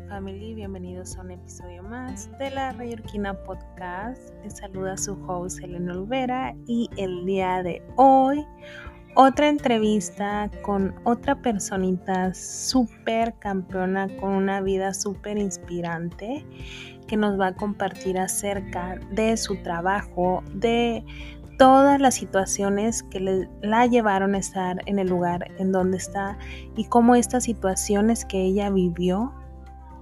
Family, bienvenidos a un episodio más de la Rayorquina Podcast. Les saluda su host Elena Olvera y el día de hoy otra entrevista con otra personita súper campeona con una vida súper inspirante que nos va a compartir acerca de su trabajo, de todas las situaciones que le, la llevaron a estar en el lugar en donde está y cómo estas situaciones que ella vivió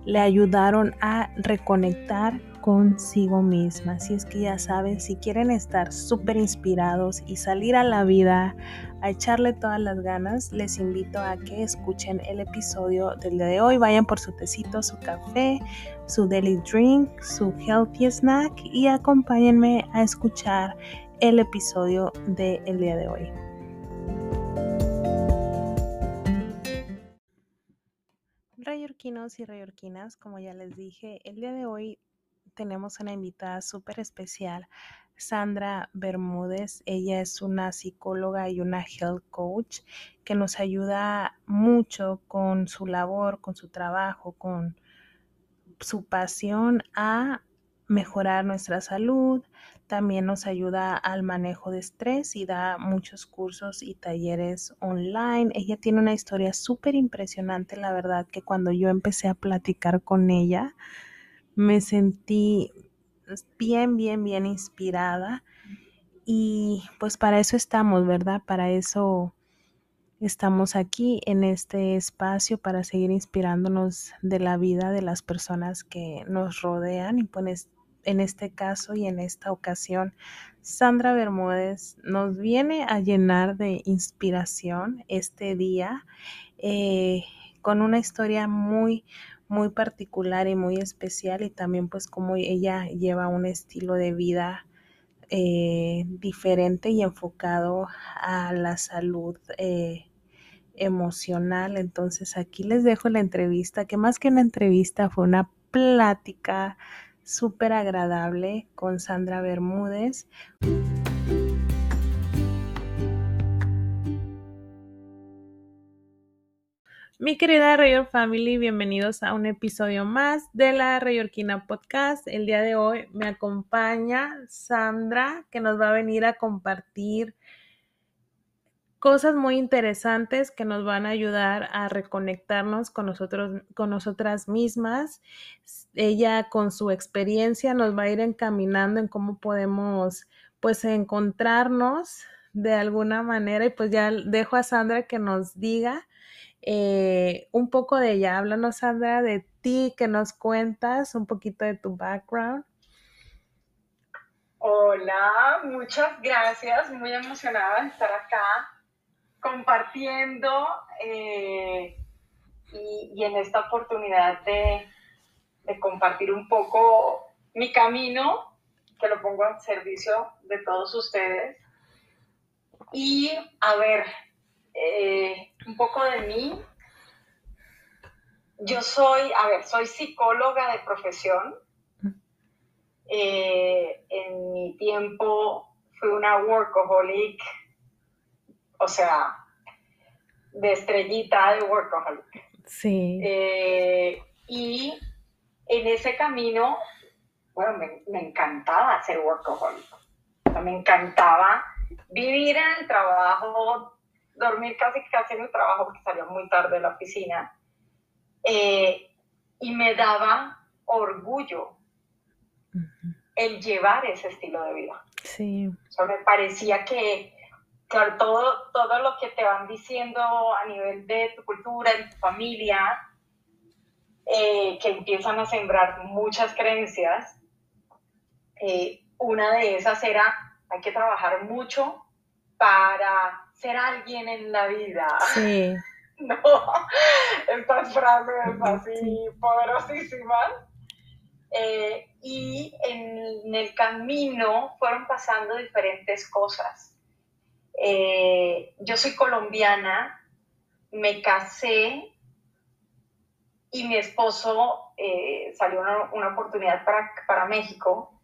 le ayudaron a reconectar consigo misma. Así es que ya saben, si quieren estar súper inspirados y salir a la vida, a echarle todas las ganas, les invito a que escuchen el episodio del día de hoy. Vayan por su tecito, su café, su daily drink, su healthy snack y acompáñenme a escuchar el episodio del día de hoy. Rayorquinos y rayorquinas, como ya les dije, el día de hoy tenemos una invitada súper especial, Sandra Bermúdez. Ella es una psicóloga y una health coach que nos ayuda mucho con su labor, con su trabajo, con su pasión a mejorar nuestra salud, también nos ayuda al manejo de estrés y da muchos cursos y talleres online. Ella tiene una historia súper impresionante, la verdad que cuando yo empecé a platicar con ella, me sentí bien, bien, bien inspirada. Y pues para eso estamos, ¿verdad? Para eso estamos aquí en este espacio para seguir inspirándonos de la vida de las personas que nos rodean y pues en este caso y en esta ocasión, Sandra Bermúdez nos viene a llenar de inspiración este día eh, con una historia muy, muy particular y muy especial y también pues como ella lleva un estilo de vida eh, diferente y enfocado a la salud eh, emocional. Entonces aquí les dejo la entrevista, que más que una entrevista fue una plática súper agradable con Sandra Bermúdez. Mi querida Rayor Family, bienvenidos a un episodio más de la Rayorquina Podcast. El día de hoy me acompaña Sandra, que nos va a venir a compartir cosas muy interesantes que nos van a ayudar a reconectarnos con nosotros, con nosotras mismas. Ella con su experiencia nos va a ir encaminando en cómo podemos pues encontrarnos de alguna manera y pues ya dejo a Sandra que nos diga eh, un poco de ella. Háblanos Sandra de ti, que nos cuentas un poquito de tu background. Hola, muchas gracias, muy emocionada de estar acá compartiendo eh, y, en esta oportunidad de, compartir un poco mi camino, que lo pongo al servicio de todos ustedes. Y a ver, eh, un poco de mí. Yo soy, a ver, soy psicóloga de profesión. Eh, en mi tiempo fui una workaholic o sea, de estrellita de workaholic. Sí. Eh, y en ese camino, bueno, me, encantaba ser workaholic. me encantaba vivir en el trabajo, dormir casi casi en el trabajo porque salía muy tarde de la oficina. Eh, y me daba orgullo el llevar ese estilo de vida. Sí. O sea, me parecía que claro, todo, todo lo que te van diciendo a nivel de tu cultura, de tu familia, eh, que empiezan a sembrar muchas creencias. Eh, una de esas era, hay que trabajar mucho para ser alguien en la vida. Sí. no, estas frases así poderosísimas. Eh, y en el camino fueron pasando diferentes cosas eh, yo soy colombiana, me casé y mi esposo eh, salió una, oportunidad para, para, México.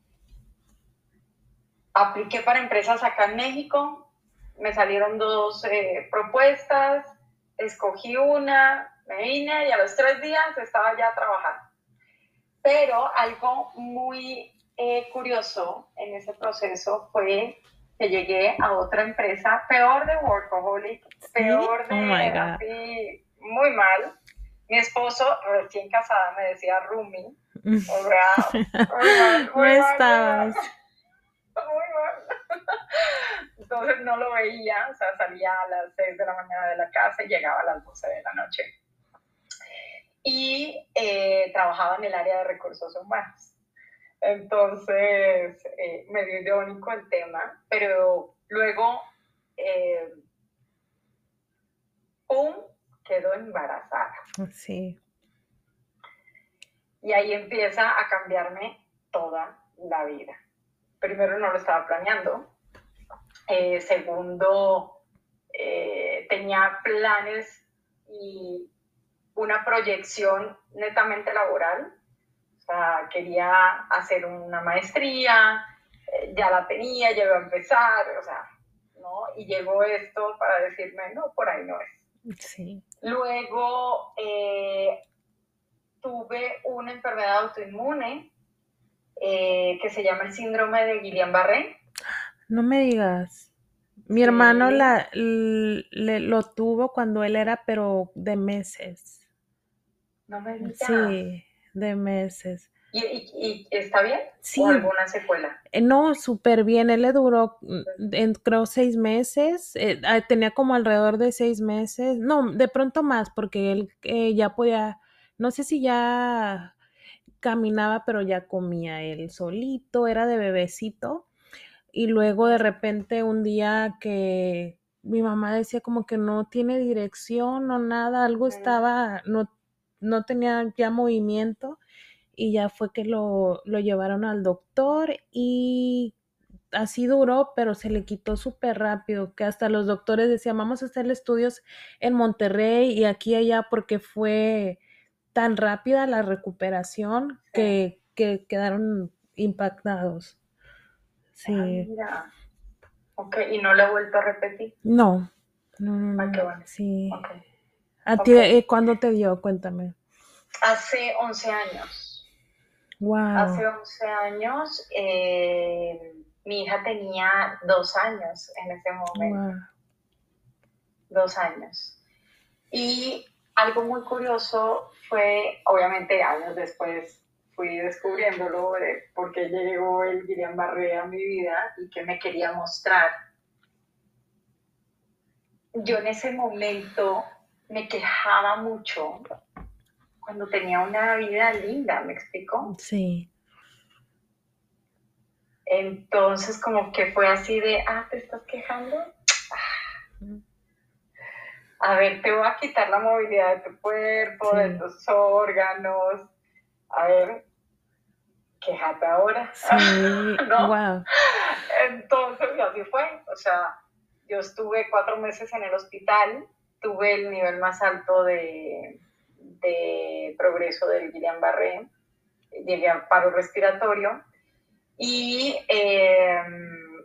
Apliqué para empresas acá en México, me salieron dos eh, propuestas, escogí una, Me vine y a los tres días estaba ya trabajando. Pero algo muy curioso en ese proceso fue que llegué a otra empresa peor de workaholic, peor de Oh así, muy mal. Mi esposo, recién casada, me decía Rumi. O sea, muy mal, No muy mal, estabas. muy mal. Entonces no lo veía, o sea, salía a las 6 de la mañana de la casa y llegaba a las 12 de la noche. Y eh, trabajaba en el área de recursos humanos. Entonces, eh, medio irónico el tema, pero luego, eh, ¡pum!, quedó embarazada. Sí. Y ahí empieza a cambiarme toda la vida. Primero, no lo estaba planeando. Eh, segundo, eh, tenía planes y una proyección netamente laboral. Sea, quería hacer una maestría, eh, ya la tenía, ya iba a empezar, o sea, ¿no? Y llegó esto para decirme, no, por ahí no es. Sí. Luego eh, tuve una enfermedad autoinmune eh, que se llama el síndrome de Guillain-Barré. No me digas. Mi Sí. hermano la, le- lo tuvo cuando él era, pero de meses. No me digas. Sí, de meses. ¿Y, y- y está bien? Sí. ¿O alguna secuela? Eh, No, súper bien. Él le duró, mm, en- creo, seis meses. eh, ah, tenía como alrededor de seis meses. No, de pronto más, porque él eh, ya podía, no sé si ya caminaba, pero ya comía él solito, era de bebecito. Y luego de repente un día que mi mamá decía como que no tiene dirección o nada, algo estaba, no, no tenía ya movimiento y ya fue que lo, lo llevaron al doctor y así duró, pero se le quitó súper rápido, que hasta los doctores decían, vamos a hacerle estudios en Monterrey y aquí y allá porque fue tan rápida la recuperación que, que quedaron impactados. Sí. Ah, mira. Ok, y no lo he vuelto a repetir. No, no, no, Ah, qué no. bueno. Sí. ¿A ti Ok. eh, cuándo te dio? Cuéntame. Hace 11 años. Wow. Hace 11 años, eh, mi hija tenía dos años en ese momento. Wow. dos años. Y algo muy curioso fue, obviamente años después fui descubriéndolo de por qué llegó el Guillain-Barré a mi vida y qué me quería mostrar. Yo en ese momento me quejaba mucho cuando tenía una vida linda, ¿me explico? Sí. Entonces como que fue así de, ah, ¿te estás quejando? a ver, te voy a quitar la movilidad de tu cuerpo, de tus órganos. A ver, quéjate ahora. Sí. ¿No? Wow. Entonces, así fue. O sea, yo estuve cuatro meses en el hospital, tuve el nivel más alto de, de progreso del Guillain-Barré, llegué a paro respiratorio y eh,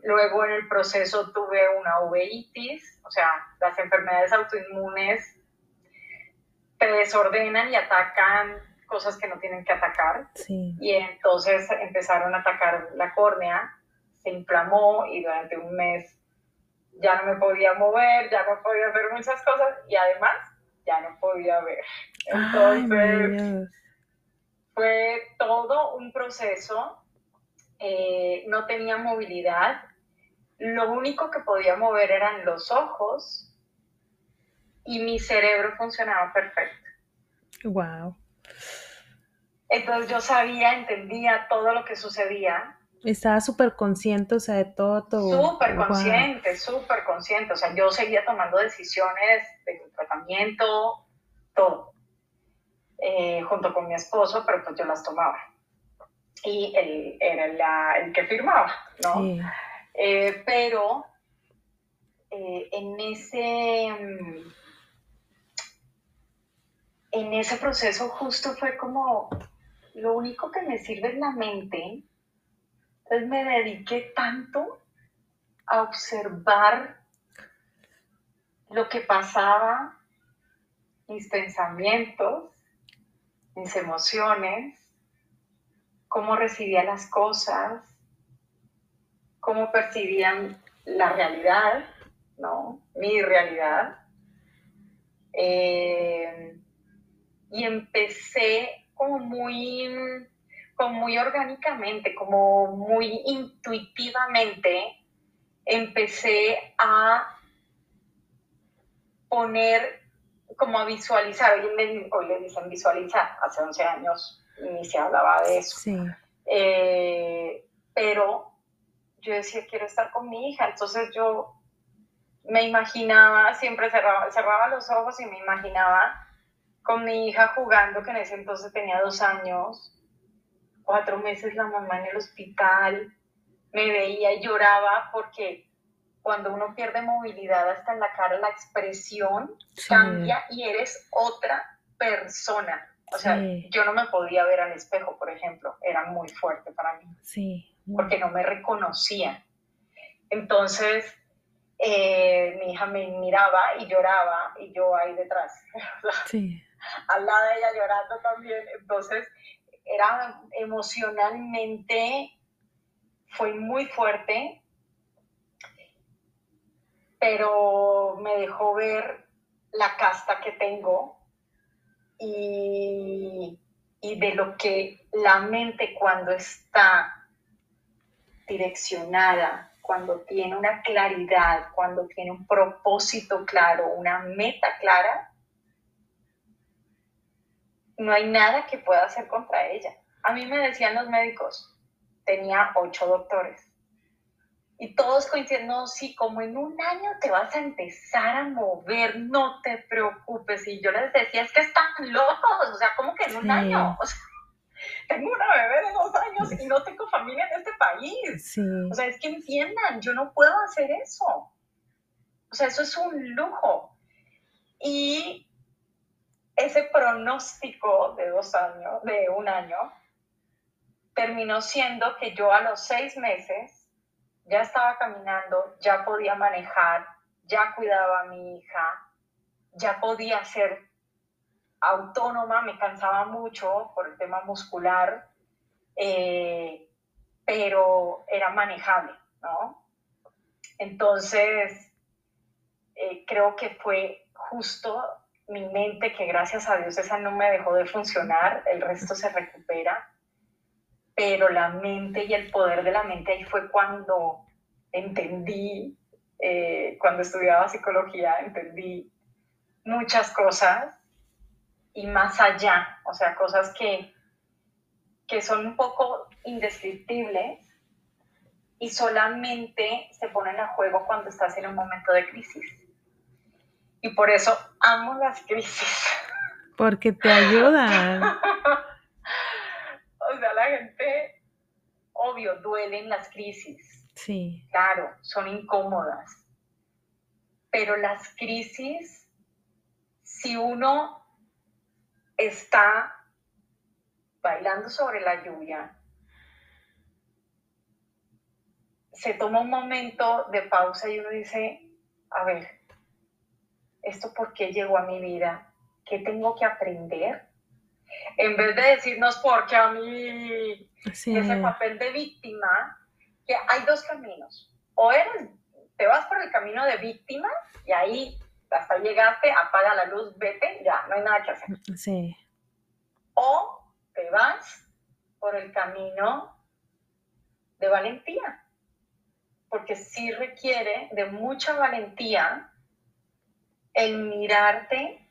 luego en el proceso tuve una uveitis, o sea, las enfermedades autoinmunes te desordenan y atacan cosas que no tienen que atacar Sí. y entonces empezaron a atacar la córnea, se inflamó y durante un mes ya no me podía mover, ya no podía hacer muchas cosas y además ya no podía ver. Entonces fue todo un proceso, eh, no tenía movilidad, lo único que podía mover eran los ojos y mi cerebro funcionaba perfecto. Wow. Entonces yo sabía, entendía todo lo que sucedía Estaba súper consciente, o sea, de todo tu... Súper Wow. consciente, súper consciente. O sea, yo seguía tomando decisiones de mi tratamiento, todo, eh, junto con mi esposo, pero pues yo las tomaba. Y él era la- el que firmaba, ¿no? Sí. Eh, pero eh, en ese en ese proceso justo fue como lo único que me sirve es la mente. Entonces me dediqué tanto a observar lo que pasaba mis pensamientos, mis emociones, cómo recibía las cosas, cómo percibían la realidad, ¿no? Mi realidad. Eh, y empecé como muy, como muy orgánicamente, como muy intuitivamente, empecé a poner, como a visualizar, hoy le, dicen visualizar, hace 11 años ni se hablaba de eso. Sí. Eh, pero yo decía, quiero estar con mi hija, entonces yo me imaginaba, siempre cerraba, cerraba los ojos y me imaginaba con mi hija jugando, que en ese entonces tenía dos años, cuatro meses la mamá en el hospital, me veía y lloraba porque cuando uno pierde movilidad hasta en la cara, la expresión cambia y eres otra persona. O sea, yo no me podía ver al espejo, por ejemplo, era muy fuerte para mí. Sí. Porque no me reconocía. Entonces, eh, mi hija me miraba y lloraba y yo ahí detrás. Sí. Al lado de ella llorando también. Entonces, era emocionalmente, fue muy fuerte, pero me dejó ver la casta que tengo y, y de lo que la mente cuando está direccionada, cuando tiene una claridad, cuando tiene un propósito claro, una meta clara, no hay nada que pueda hacer contra ella. A mí me decían los médicos, tenía ocho doctores. Y todos coinciden, no, sí, como en un año te vas a empezar a mover, no te preocupes. Y yo les decía, es que están locos, o sea, ¿cómo que en un año? O sea, tengo una bebé de dos años y no tengo familia en este país. O sea, es que entiendan, yo no puedo hacer eso. O sea, eso es un lujo. Y ese pronóstico de dos años, de un año, terminó siendo que yo a los seis meses ya estaba caminando, ya podía manejar, ya cuidaba a mi hija, ya podía ser autónoma, me cansaba mucho por el tema muscular, eh, pero era manejable, ¿no? Entonces, eh, creo que fue justo mi mente, que gracias a Dios esa no me dejó de funcionar, el resto se recupera, pero la mente y el poder de la mente ahí fue cuando entendí, eh, cuando estudiaba psicología, entendí muchas cosas y más allá, o sea, cosas que, que son un poco indescriptibles y solamente se ponen a juego cuando estás en un momento de crisis y por eso amo las crisis. Porque te ayudan. o sea, la gente, obvio, duelen las crisis. Sí. Claro, son incómodas. Pero las crisis, si uno está bailando sobre la lluvia, se toma un momento de pausa y uno dice, a ver, ¿esto por qué llegó a mi vida? ¿Qué tengo que aprender? En vez de decirnos, porque a mí ese papel de víctima, que hay dos caminos. O eres, te vas por el camino de víctima y ahí hasta llegaste, apaga la luz, vete, ya, no hay nada que hacer. Sí. O te vas por el camino de valentía, porque sí requiere de mucha valentía el mirarte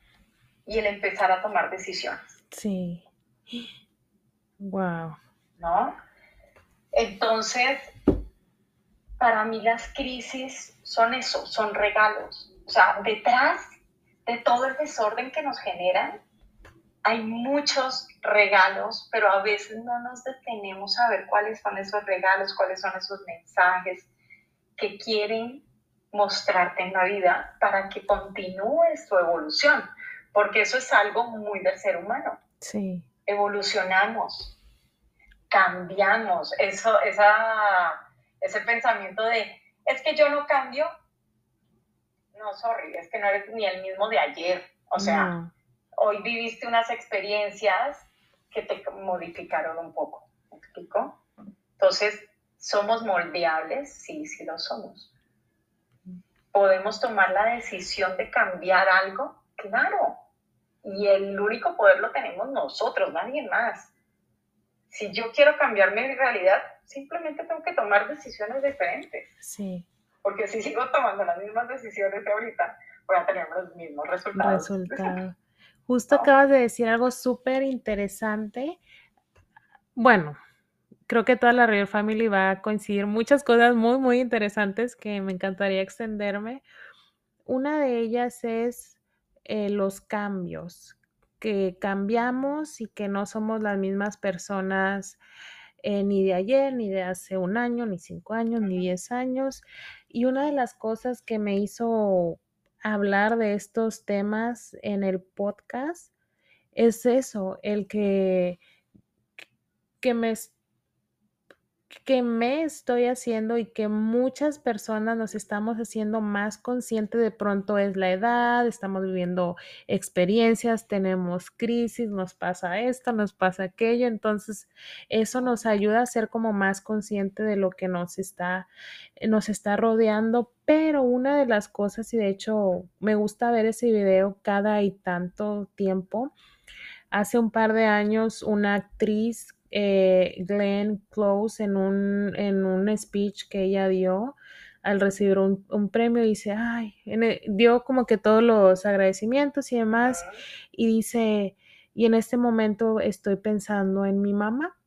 y el empezar a tomar decisiones. Sí. Wow. ¿No? Entonces, para mí las crisis son eso, son regalos. O sea, detrás de todo el desorden que nos generan, hay muchos regalos, pero a veces no nos detenemos a ver cuáles son esos regalos, cuáles son esos mensajes que quieren mostrarte en la vida para que continúes tu evolución, porque eso es algo muy del ser humano. Sí. Evolucionamos, cambiamos, eso, esa, ese pensamiento de, es que yo no cambio, no, sorry, es que no eres ni el mismo de ayer, o sea, hoy viviste unas experiencias que te modificaron un poco. ¿Me explico? Entonces, ¿somos moldeables? Sí, sí lo somos. ¿Podemos tomar la decisión de cambiar algo? Claro. Y el único poder lo tenemos nosotros, nadie más. Si yo quiero cambiar mi realidad, simplemente tengo que tomar decisiones diferentes. Sí. Porque si sigo tomando las mismas decisiones que ahorita, voy a tener los mismos resultados. Resultado. Justo acabas de decir algo súper interesante. Bueno, creo que toda la Real Family va a coincidir muchas cosas muy, muy interesantes que me encantaría extenderme. Una de ellas es eh, los cambios, que cambiamos y que no somos las mismas personas eh, ni de ayer, ni de hace un año, ni cinco años, ni diez años. Y una de las cosas que me hizo hablar de estos temas en el podcast es eso, el que, que me que me estoy haciendo y que muchas personas nos estamos haciendo más conscientes de pronto es la edad, estamos viviendo experiencias, tenemos crisis, nos pasa esto, nos pasa aquello, entonces eso nos ayuda a ser como más consciente de lo que nos está nos está rodeando, pero una de las cosas y de hecho me gusta ver ese video cada y tanto tiempo. Hace un par de años una actriz eh, Glenn Close en un, en un speech que ella dio al recibir un, premio, dice, ay, e, dio como que todos los agradecimientos y demás, y dice, y en este momento estoy pensando en mi mamá,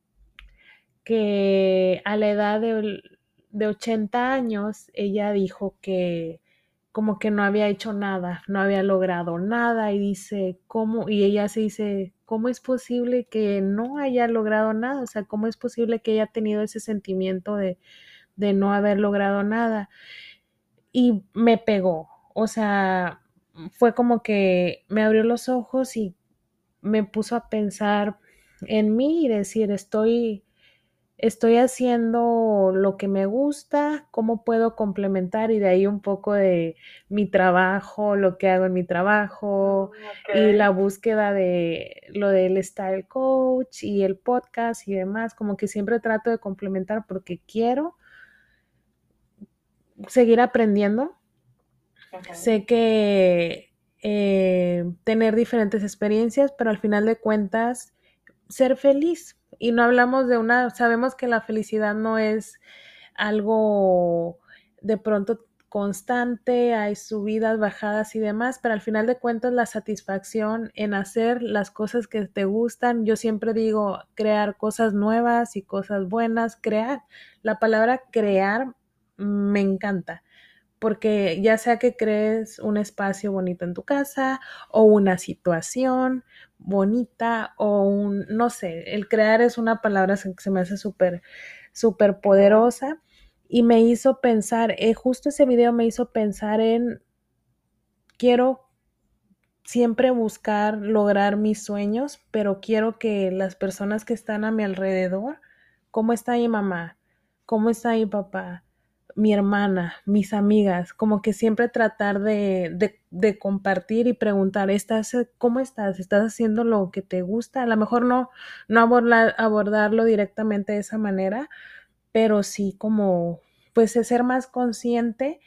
que a la edad de, de 80 años, ella dijo que como que no había hecho nada, no había logrado nada y dice, ¿cómo? Y ella se dice, ¿cómo es posible que no haya logrado nada? O sea, ¿cómo es posible que haya tenido ese sentimiento de, de no haber logrado nada? Y me pegó, o sea, fue como que me abrió los ojos y me puso a pensar en mí y decir, estoy estoy haciendo lo que me gusta, cómo puedo complementar y de ahí un poco de mi trabajo, lo que hago en mi trabajo mm, y la búsqueda de lo del style coach y el podcast y demás, como que siempre trato de complementar porque quiero seguir aprendiendo. Sé que eh, tener diferentes experiencias, pero al final de cuentas, ser feliz, y no hablamos de una, sabemos que la felicidad no es algo de pronto constante, hay subidas, bajadas y demás, pero al final de cuentas la satisfacción en hacer las cosas que te gustan, yo siempre digo crear cosas nuevas y cosas buenas, crear. La palabra crear me encanta porque ya sea que crees un espacio bonito en tu casa o una situación bonita o un, no sé, el crear es una palabra que se me hace súper, súper poderosa y me hizo pensar, eh, justo ese video me hizo pensar en, quiero siempre buscar lograr mis sueños, pero quiero que las personas que están a mi alrededor, ¿cómo está mi mamá? ¿Cómo está mi papá? Mi hermana, mis amigas, como que siempre tratar de, de, compartir y preguntar, ¿estás, ¿cómo estás? ¿Estás haciendo lo que te gusta? A lo mejor no, no abordar, abordarlo directamente de esa manera, pero sí como, pues, ser más consciente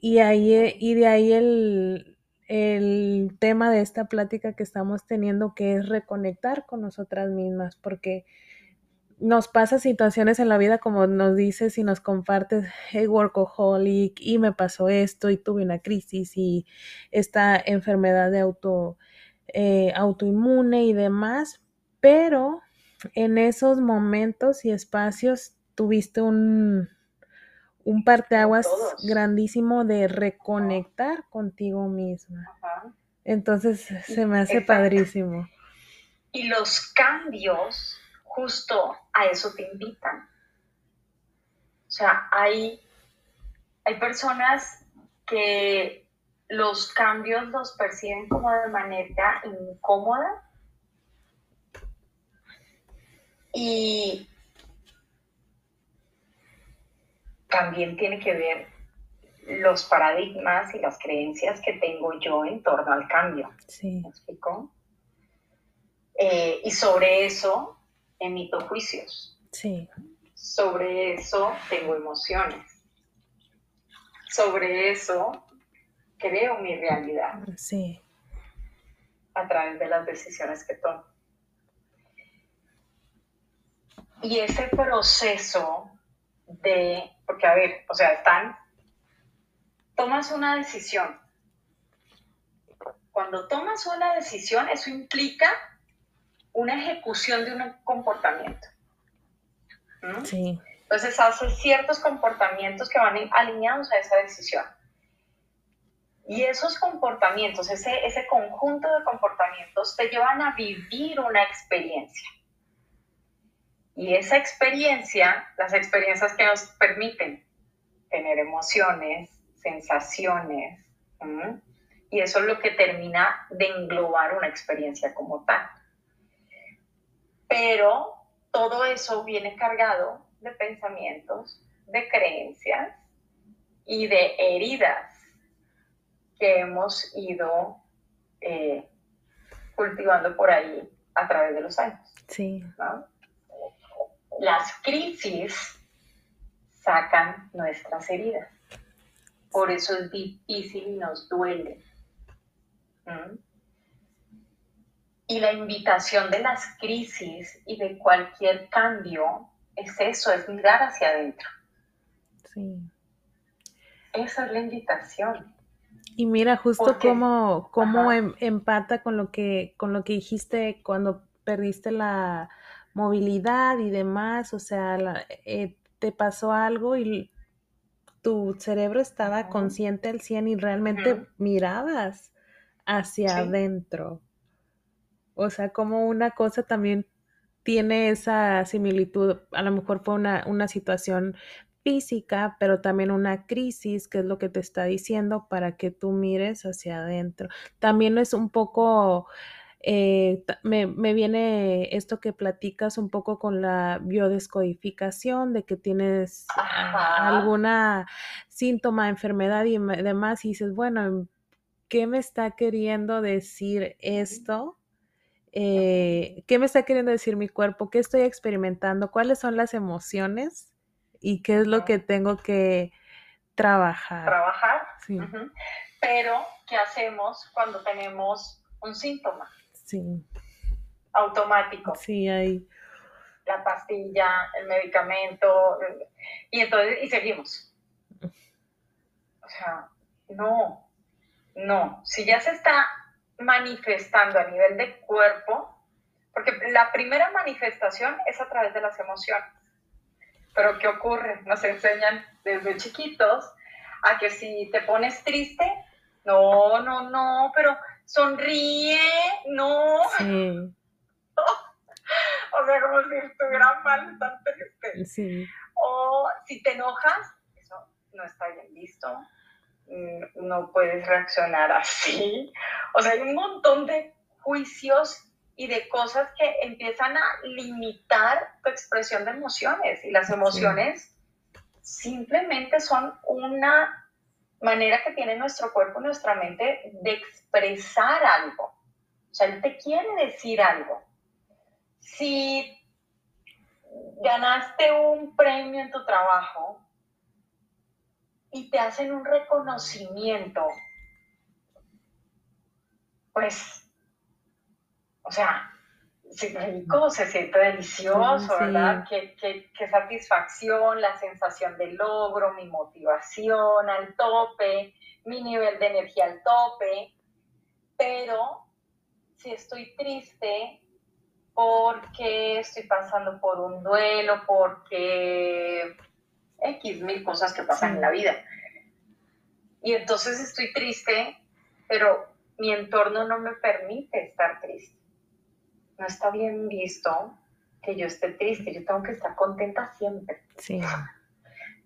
y, ahí, y de ahí el, el tema de esta plática que estamos teniendo, que es reconectar con nosotras mismas, porque nos pasa situaciones en la vida como nos dices y nos compartes, hey, workaholic, y me pasó esto, y tuve una crisis, y esta enfermedad de auto, eh, autoinmune y demás, pero en esos momentos y espacios tuviste un, un parteaguas grandísimo de reconectar contigo misma. Entonces se me hace padrísimo. Y los cambios justo a eso te invitan. O sea, hay, hay personas que los cambios los perciben como de manera incómoda y también tiene que ver los paradigmas y las creencias que tengo yo en torno al cambio. Sí. ¿Me explico? Eh, y sobre eso emito juicios. Sí. Sobre eso tengo emociones. Sobre eso creo mi realidad. Sí. A través de las decisiones que tomo. Y ese proceso de, porque a ver, o sea, están, tomas una decisión. Cuando tomas una decisión, eso implica una ejecución de un comportamiento. ¿Mm? Sí. Entonces haces ciertos comportamientos que van alineados a esa decisión. Y esos comportamientos, ese, ese conjunto de comportamientos te llevan a vivir una experiencia. Y esa experiencia, las experiencias que nos permiten tener emociones, sensaciones, y eso es lo que termina de englobar una experiencia como tal. Pero todo eso viene cargado de pensamientos, de creencias y de heridas que hemos ido eh, cultivando por ahí a través de los años. Sí. Las crisis sacan nuestras heridas. Por eso es difícil y nos duele. ¿Mm? Y la invitación de las crisis y de cualquier cambio es eso, es mirar hacia adentro. Sí. Esa es la invitación. Y mira justo cómo, cómo em, empata con lo que, con lo que dijiste cuando perdiste la movilidad y demás, o sea, eh, te pasó algo y tu cerebro estaba consciente al 100 y realmente mirabas hacia adentro. O sea, como una cosa también tiene esa similitud, a lo mejor fue una, una situación física, pero también una crisis, que es lo que te está diciendo, para que tú mires hacia adentro. También es un poco, eh, me, viene esto que platicas un poco con la biodescodificación, de que tienes alguna síntoma, enfermedad y demás, y dices, bueno, ¿qué me está queriendo decir esto? Eh, ¿Qué me está queriendo decir mi cuerpo? ¿Qué estoy experimentando? ¿Cuáles son las emociones? y qué es lo que tengo que trabajar. Trabajar. Sí. Pero, ¿qué hacemos cuando tenemos un síntoma? Sí. Automático. Sí, hay. La pastilla, el medicamento, y entonces, y seguimos. O sea, no, no. Si ya se está manifestando a nivel de cuerpo, porque la primera manifestación es a través de las emociones. Pero ¿qué ocurre? Nos enseñan desde chiquitos a que si te pones triste, no, no, no, pero sonríe, no. Sí. o sea, como si estuviera mal, tan triste. Sí. O si te enojas, eso no está bien visto. Mm, no puedes reaccionar así. O sea, hay un montón de juicios y de cosas que empiezan a limitar tu expresión de emociones. Y las emociones simplemente son una manera que tiene nuestro cuerpo y nuestra mente de expresar algo. O sea, él te quiere decir algo. Si ganaste un premio en tu trabajo y te hacen un reconocimiento, pues o sea, se rico, se siente delicioso, ¿verdad? Qué, qué, satisfacción, la sensación de logro, mi motivación al tope, mi nivel de energía al tope. Pero si estoy triste porque estoy pasando por un duelo, porque X mil cosas que pasan en la vida. Y entonces estoy triste, pero mi entorno no me permite estar triste no está bien visto que yo esté triste, yo tengo que estar contenta siempre. Sí.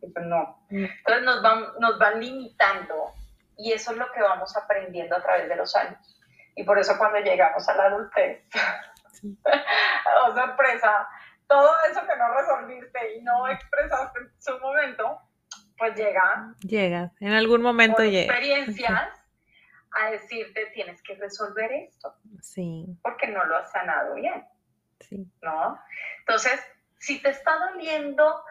Pues no. Mm. Entonces nos van, nos van limitando y eso es lo que vamos aprendiendo a través de los años. Y por eso cuando llegamos a la adultez, oh sorpresa, todo eso que no resolviste y no expresaste en su momento, pues llega. Llega, en algún momento llega. Experiencias a decirte tienes que resolver esto. Sí. Porque no lo has sanado bien. Sí. ¿No? Entonces, si te está doliendo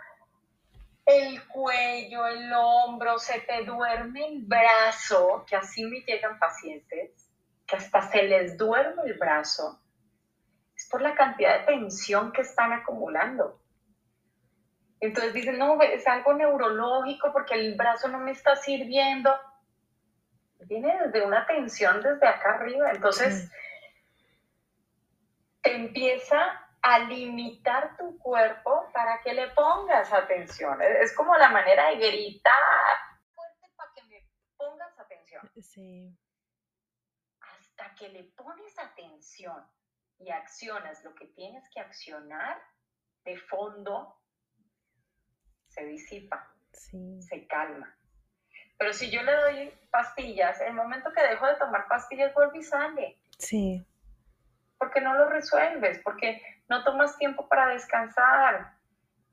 el cuello, el hombro, se te duerme el brazo, que así me llegan pacientes, que hasta se les duerme el brazo, es por la cantidad de tensión que están acumulando. Entonces dicen, no, es algo neurológico porque el brazo no me está sirviendo. Viene desde una tensión desde acá arriba. Entonces, te empieza a limitar tu cuerpo para que le pongas atención. Es como la manera de gritar fuerte para que me pongas atención. Sí. Hasta que le pones atención y accionas lo que tienes que accionar de fondo, se disipa, se calma. Pero si yo le doy pastillas, el momento que dejo de tomar pastillas vuelve y sale. Sí. Porque no lo resuelves, porque no tomas tiempo para descansar,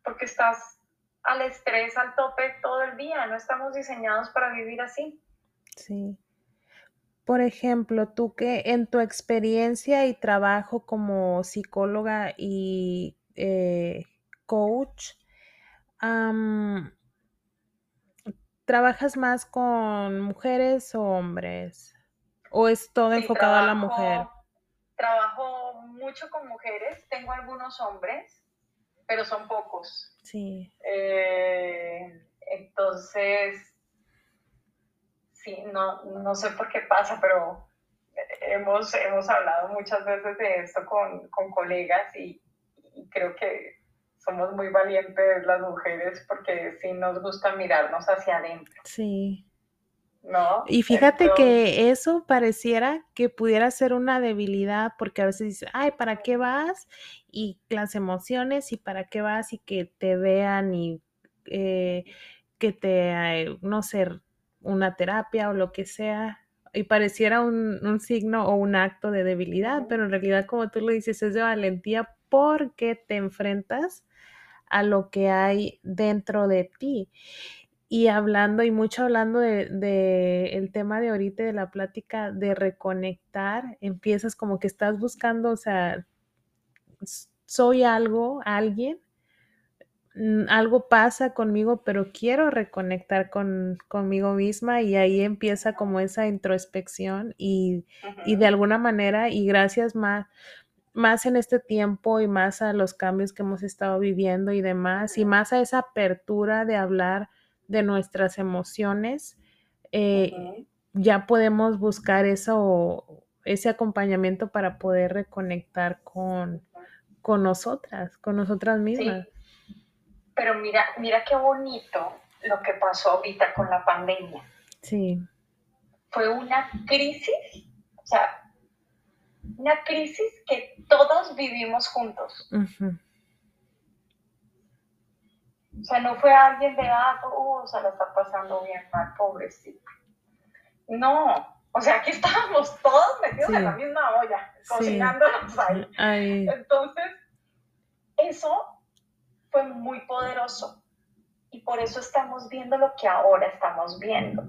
porque estás al estrés, al tope todo el día. No estamos diseñados para vivir así. Sí. Por ejemplo, tú que en tu experiencia y trabajo como psicóloga y eh, coach, ¿trabajas más con mujeres o hombres? ¿O es todo enfocado a la mujer? Trabajo mucho con mujeres, tengo algunos hombres, pero son pocos. Sí. Eh, entonces, sí, no, no sé por qué pasa, pero hemos, hemos hablado muchas veces de esto con, colegas y, creo que somos muy valientes las mujeres porque sí nos gusta mirarnos hacia adentro. Sí. ¿No? Y fíjate que eso pareciera que pudiera ser una debilidad, porque a veces dices, ay, ¿para qué vas? Y las emociones, y para qué vas, y que te vean, y eh, que te, no sé, una terapia o lo que sea, y pareciera un, un, signo o un acto de debilidad, pero en realidad, como tú lo dices, es de valentía porque te enfrentas a lo que hay dentro de ti. Y hablando, y mucho hablando del de, el tema de ahorita de la plática de reconectar, empiezas como que estás buscando, o sea, soy algo, alguien, algo pasa conmigo, pero quiero reconectar con, conmigo misma y ahí empieza como esa introspección y, y, de alguna manera, y gracias más, más en este tiempo y más a los cambios que hemos estado viviendo y demás, y más a esa apertura de hablar de nuestras emociones, eh, ya podemos buscar eso, ese acompañamiento para poder reconectar con, con nosotras, con nosotras mismas. Pero mira, mira qué bonito lo que pasó ahorita con la pandemia. Sí. Fue una crisis, o sea, una crisis que todos vivimos juntos. O sea, no fue alguien de, ah, oh, se la está pasando bien mal, pobrecito. No, o sea, aquí estábamos todos metidos en la misma olla, cocinándonos ahí. Entonces, eso fue muy poderoso. Y por eso estamos viendo lo que ahora estamos viendo.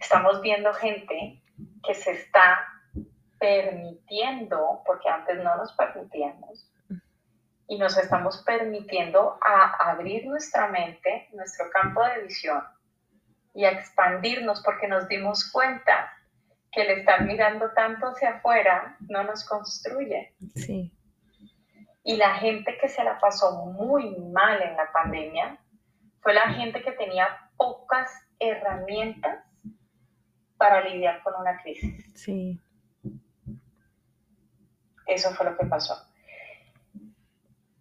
Estamos viendo gente que se está permitiendo, porque antes no nos permitíamos, y nos estamos permitiendo a abrir nuestra mente, nuestro campo de visión, y a expandirnos porque nos dimos cuenta que el estar mirando tanto hacia afuera no nos construye. Sí. Y la gente que se la pasó muy mal en la pandemia fue la gente que tenía pocas herramientas para lidiar con una crisis. Sí. Eso fue lo que pasó.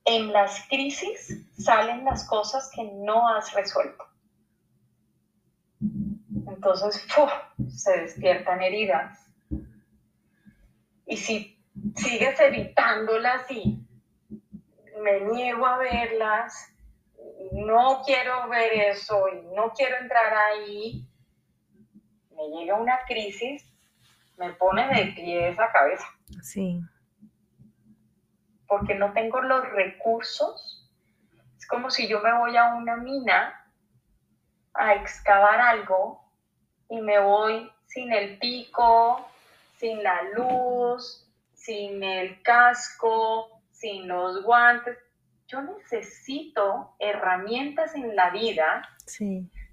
En las crisis salen las cosas que no has resuelto. Entonces, se despiertan heridas. Y si sigues evitándolas y me niego a verlas, no quiero ver eso y no quiero entrar ahí, me llega una crisis, me pone de pies a cabeza. Sí. Porque no tengo los recursos. Es como si yo me voy a una mina a excavar algo y me voy sin el pico, sin la luz, sin el casco, sin los guantes. Yo necesito herramientas en la vida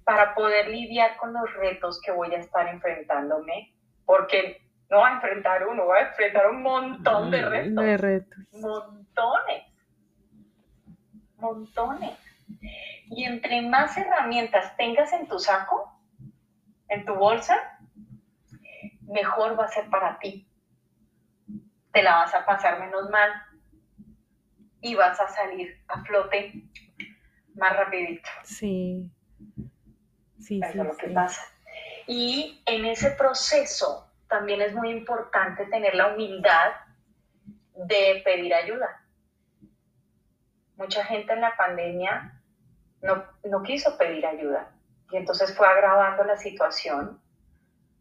para poder lidiar con los retos que voy a estar enfrentándome, porque no va a enfrentar uno, voy a enfrentar un montón de retos. De retos. Montones. Montones. Y entre más herramientas tengas en tu saco, en tu bolsa, mejor va a ser para ti. Te la vas a pasar menos mal y vas a salir a flote más rapidito. Sí. Sí, Eso es lo que pasa. Y en ese proceso también es muy importante tener la humildad de pedir ayuda. Mucha gente en la pandemia no, no quiso pedir ayuda y entonces fue agravando la situación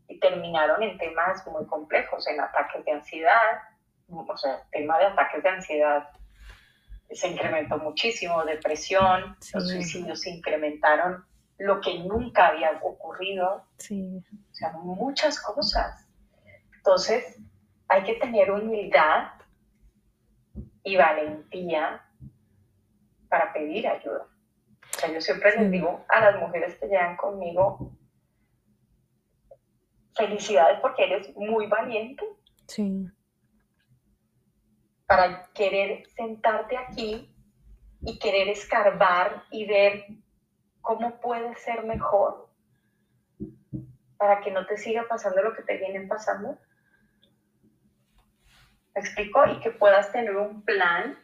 y terminaron en temas muy complejos, en ataques de ansiedad, o sea, tema de ataques de ansiedad se incrementó muchísimo, depresión, los suicidios se incrementaron, lo que nunca había ocurrido, o sea, muchas cosas. Entonces, hay que tener humildad y valentía para pedir ayuda. O sea, yo siempre les digo a las mujeres que llegan conmigo, felicidades porque eres muy valiente. Sí. Para querer sentarte aquí y querer escarbar y ver cómo puede ser mejor para que no te siga pasando lo que te vienen pasando. ¿Me explico? Y que puedas tener un plan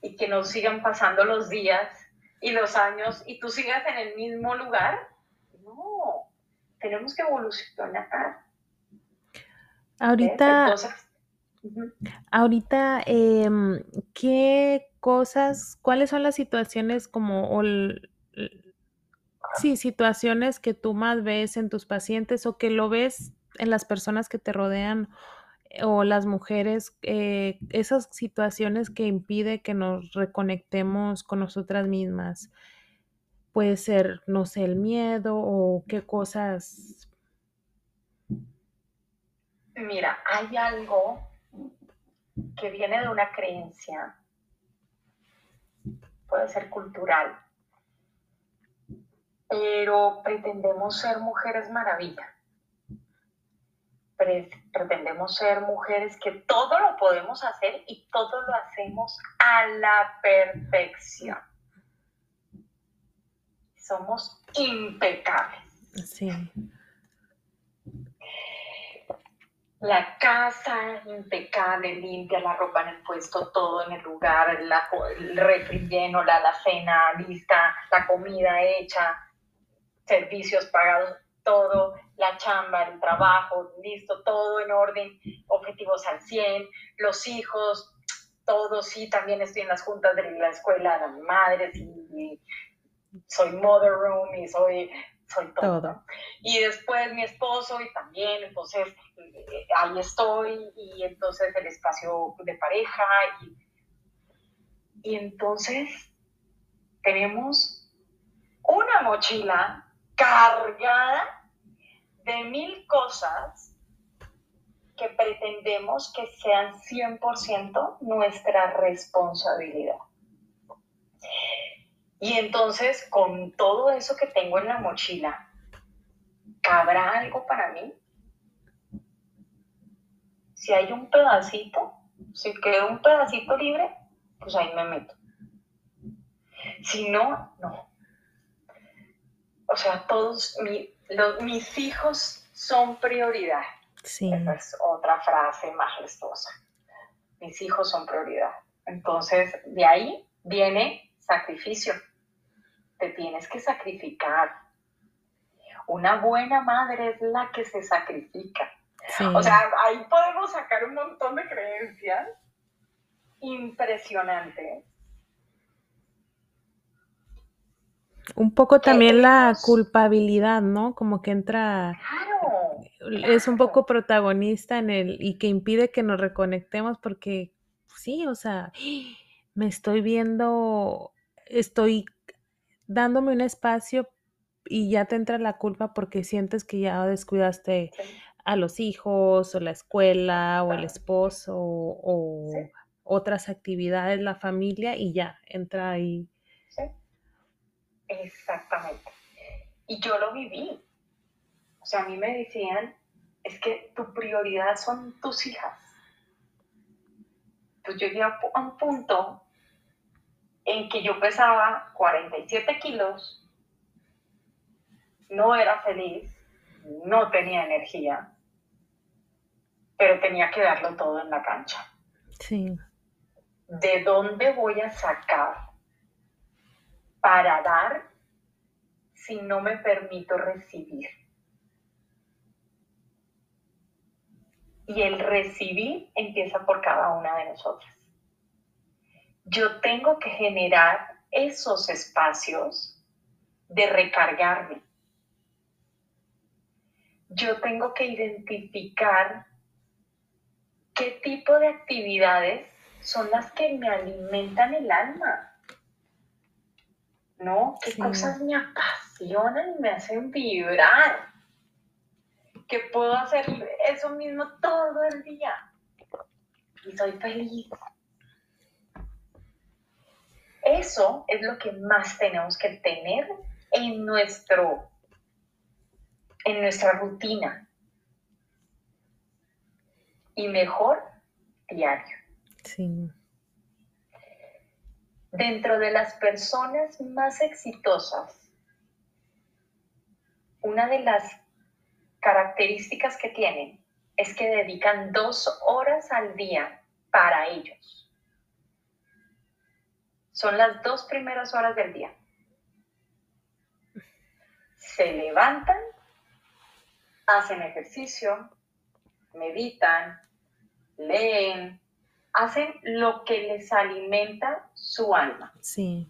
y que no sigan pasando los días y los años y tú sigas en el mismo lugar. No, tenemos que evolucionar. Ahorita, ahorita, em, ¿qué cosas, cuáles son las situaciones como, sí, situaciones que tú más ves en tus pacientes o que lo ves en las personas que te rodean o las mujeres, eh, esas situaciones que impide que nos reconectemos con nosotras mismas. Puede ser, no sé, el miedo o qué cosas. Mira, hay algo que viene de una creencia, puede ser cultural, pero pretendemos ser mujeres maravilla pretendemos ser mujeres que todo lo podemos hacer y todo lo hacemos a la perfección. Somos impecables. Sí. La casa impecable, limpia, la ropa en el puesto, todo en el lugar, el refri lleno, la, la cena lista, la comida hecha, servicios pagados, todo, la chamba, el trabajo, listo, todo en orden, objetivos al 100, los hijos, todo, sí, también estoy en las juntas de la escuela, las madres, soy mother room y soy, soy todo. Y después mi esposo y también, entonces eh, ahí estoy y entonces el espacio de pareja y, y entonces tenemos una mochila cargada de mil cosas que pretendemos que sean 100% nuestra responsabilidad. Y entonces, con todo eso que tengo en la mochila, ¿cabrá algo para mí? Si hay un pedacito, si queda un pedacito libre, pues ahí me meto. Si no, no. O sea, todos, mi, mis hijos son prioridad. Esa es otra frase majestuosa. Mis hijos son prioridad. Entonces, de ahí viene sacrificio. Te tienes que sacrificar. Una buena madre es la que se sacrifica. O sea, ahí podemos sacar un montón de creencias impresionantes Un poco también la culpabilidad, ¿no? Como que entra, es un poco protagonista en el y que impide que nos reconectemos porque sí, o sea, me estoy viendo, estoy dándome un espacio y ya te entra la culpa porque sientes que ya descuidaste a los hijos o la escuela o el esposo o, otras actividades, la familia y ya entra ahí. Sí, exactamente. Y yo lo viví. O sea, a mí me decían, es que tu prioridad son tus hijas. Pues llegué a un punto en que yo pesaba 47 kilos, no era feliz, no tenía energía, pero tenía que darlo todo en la cancha. Sí. ¿De dónde voy a sacar para dar si no me permito recibir? Y el recibir empieza por cada una de nosotras yo tengo que generar esos espacios de recargarme. Yo tengo que identificar qué tipo de actividades son las que me alimentan el alma. ¿No? ¿Qué cosas me apasionan y me hacen vibrar? Que puedo hacer eso mismo todo el día. Y soy feliz. Eso es lo que más tenemos que tener en, nuestro, en nuestra rutina. Y mejor diario. Sí. Dentro de las personas más exitosas, una de las características que tienen es que dedican dos horas al día para ellos son las dos primeras horas del día. Se levantan, hacen ejercicio, meditan, leen, hacen lo que les alimenta su alma. Sí.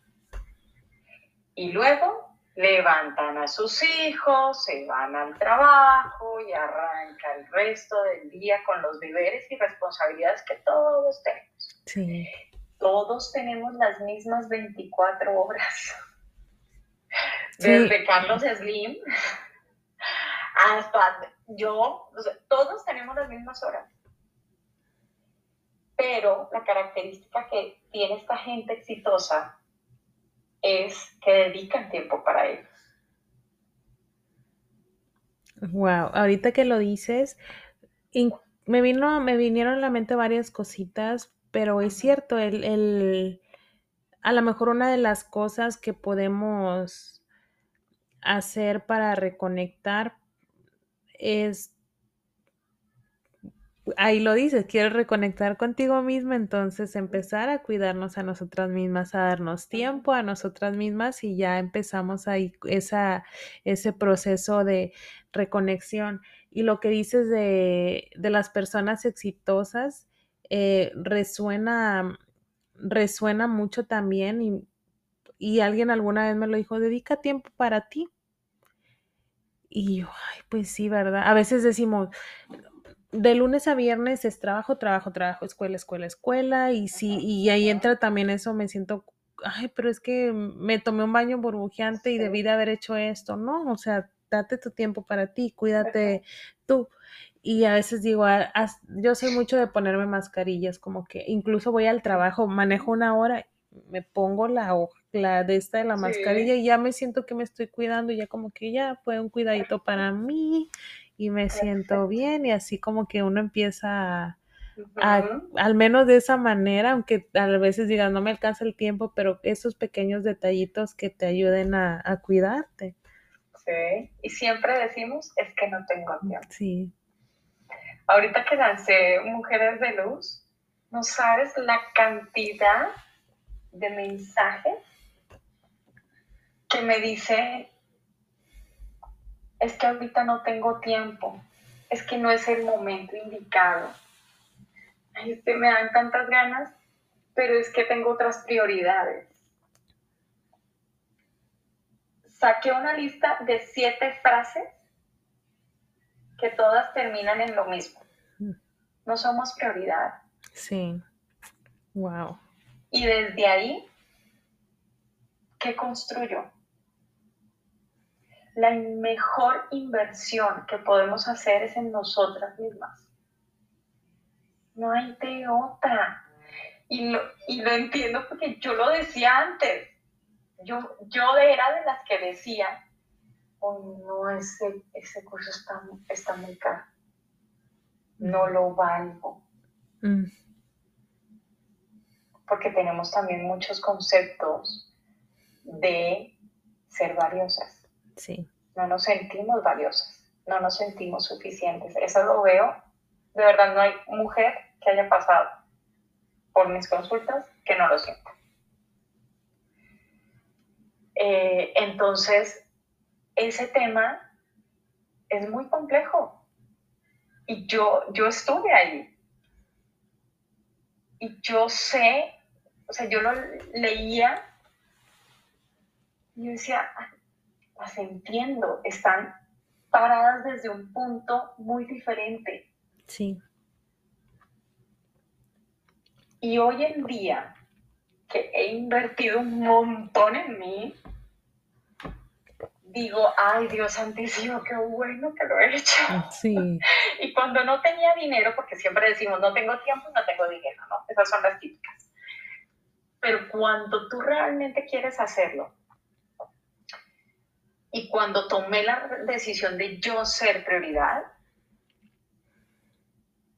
Y luego levantan a sus hijos, se van al trabajo y arranca el resto del día con los deberes y responsabilidades que todos tenemos. Sí todos tenemos las mismas 24 horas. Desde Carlos Slim hasta yo, todos tenemos las mismas horas. Pero la característica que tiene esta gente exitosa es que dedican tiempo para ellos. Wow, ahorita que lo dices, me vino, me vinieron a la mente varias cositas pero es cierto, el, el, a lo mejor una de las cosas que podemos hacer para reconectar es, ahí lo dices, quieres reconectar contigo misma, entonces empezar a cuidarnos a nosotras mismas, a darnos tiempo a nosotras mismas y ya empezamos ahí esa, ese proceso de reconexión. Y lo que dices de, de las personas exitosas, eh, resuena, resuena mucho también y, y, alguien alguna vez me lo dijo, dedica tiempo para ti. Y yo, ay, pues sí, ¿verdad? A veces decimos, de lunes a viernes es trabajo, trabajo, trabajo, escuela, escuela, escuela, y sí, y ahí entra también eso, me siento, ay, pero es que me tomé un baño burbujeante y debí de haber hecho esto, ¿no? O sea, date tu tiempo para ti, cuídate tú. Y a veces digo, ah, yo soy mucho de ponerme mascarillas, como que incluso voy al trabajo, manejo una hora, me pongo la, la de esta de la mascarilla y ya me siento que me estoy cuidando, ya como que ya fue un cuidadito para mí y me siento bien y así como que uno empieza a, al menos de esa manera, aunque a veces digas no me alcanza el tiempo, pero esos pequeños detallitos que te ayuden a, a cuidarte. Sí, y siempre decimos es que no tengo tiempo. Sí ahorita que lancé Mujeres de Luz, no sabes la cantidad de mensajes que me dicen, es que ahorita no tengo tiempo, es que no es el momento indicado. Este, me dan tantas ganas, pero es que tengo otras prioridades. Saqué una lista de siete frases que todas terminan en lo mismo. No somos prioridad. Sí. Wow. Y desde ahí, ¿qué construyo? la mejor inversión que podemos hacer es en nosotras mismas. No hay de otra. Y lo, y lo entiendo porque yo lo decía antes. Yo, yo era de las que decía, oh no, ese, ese curso está, está muy caro. No lo valgo. Mm. Porque tenemos también muchos conceptos de ser valiosas. Sí. No nos sentimos valiosas, no nos sentimos suficientes. Eso lo veo, de verdad no hay mujer que haya pasado por mis consultas que no lo sienta. Eh, entonces, ese tema es muy complejo. Y yo, yo estuve ahí. Y yo sé, o sea, yo lo leía y yo decía, ah, las entiendo, están paradas desde un punto muy diferente. Sí. Y hoy en día, que he invertido un montón en mí, digo, ay Dios santísimo, qué bueno que lo he hecho. Sí. y cuando no tenía dinero, porque siempre decimos, no tengo tiempo, no tengo dinero, ¿no? Esas son las típicas. Pero cuando tú realmente quieres hacerlo, y cuando tomé la decisión de yo ser prioridad,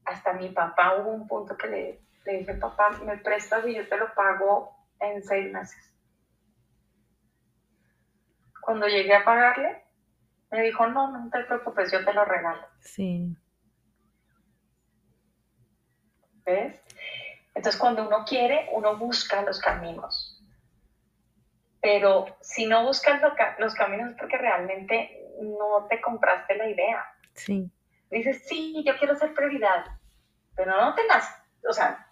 hasta mi papá hubo un punto que le, le dije, papá, me prestas y yo te lo pago en seis meses. Cuando llegué a pagarle, me dijo, no, no te preocupes, yo te lo regalo. Sí. ¿Ves? Entonces, cuando uno quiere, uno busca los caminos. Pero si no buscas los caminos es porque realmente no te compraste la idea. Sí. Dices, sí, yo quiero ser prioridad, pero no te las, o sea,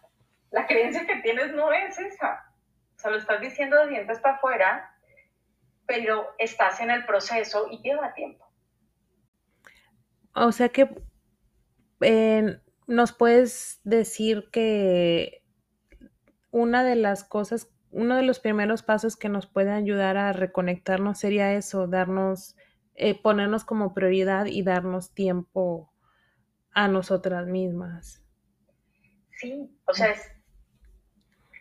la creencia que tienes no es esa. O sea, lo estás diciendo de dientes para afuera, pero estás en el proceso y lleva tiempo. O sea que eh, nos puedes decir que una de las cosas, uno de los primeros pasos que nos puede ayudar a reconectarnos sería eso, darnos, eh, ponernos como prioridad y darnos tiempo a nosotras mismas. Sí, o sea, es,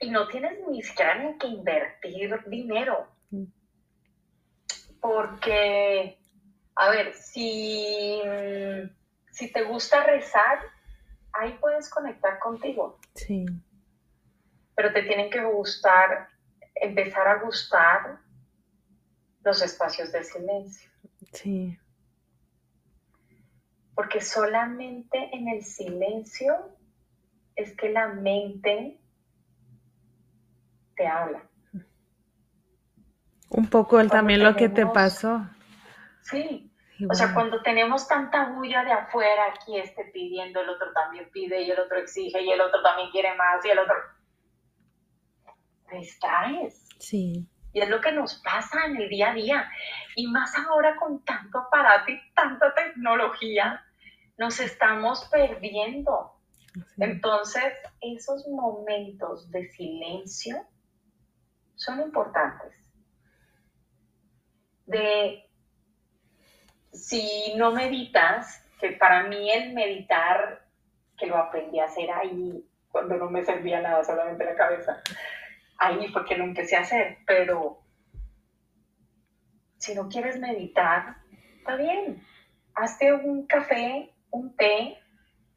y no tienes ni siquiera ni que invertir dinero. Mm. Porque, a ver, si, si te gusta rezar, ahí puedes conectar contigo. Sí. Pero te tienen que gustar, empezar a gustar los espacios de silencio. Sí. Porque solamente en el silencio es que la mente te habla. Un poco el, también lo que te pasó. Sí, o sea, cuando tenemos tanta bulla de afuera, aquí este pidiendo, el otro también pide, y el otro exige, y el otro también quiere más, y el otro... Te distraes. Sí. Y es lo que nos pasa en el día a día. Y más ahora con tanto aparato y tanta tecnología, nos estamos perdiendo. Entonces, esos momentos de silencio son importantes. De si no meditas, que para mí el meditar, que lo aprendí a hacer ahí cuando no me servía nada, solamente la cabeza, ahí fue que lo empecé a hacer, pero si no quieres meditar, está bien, hazte un café, un té,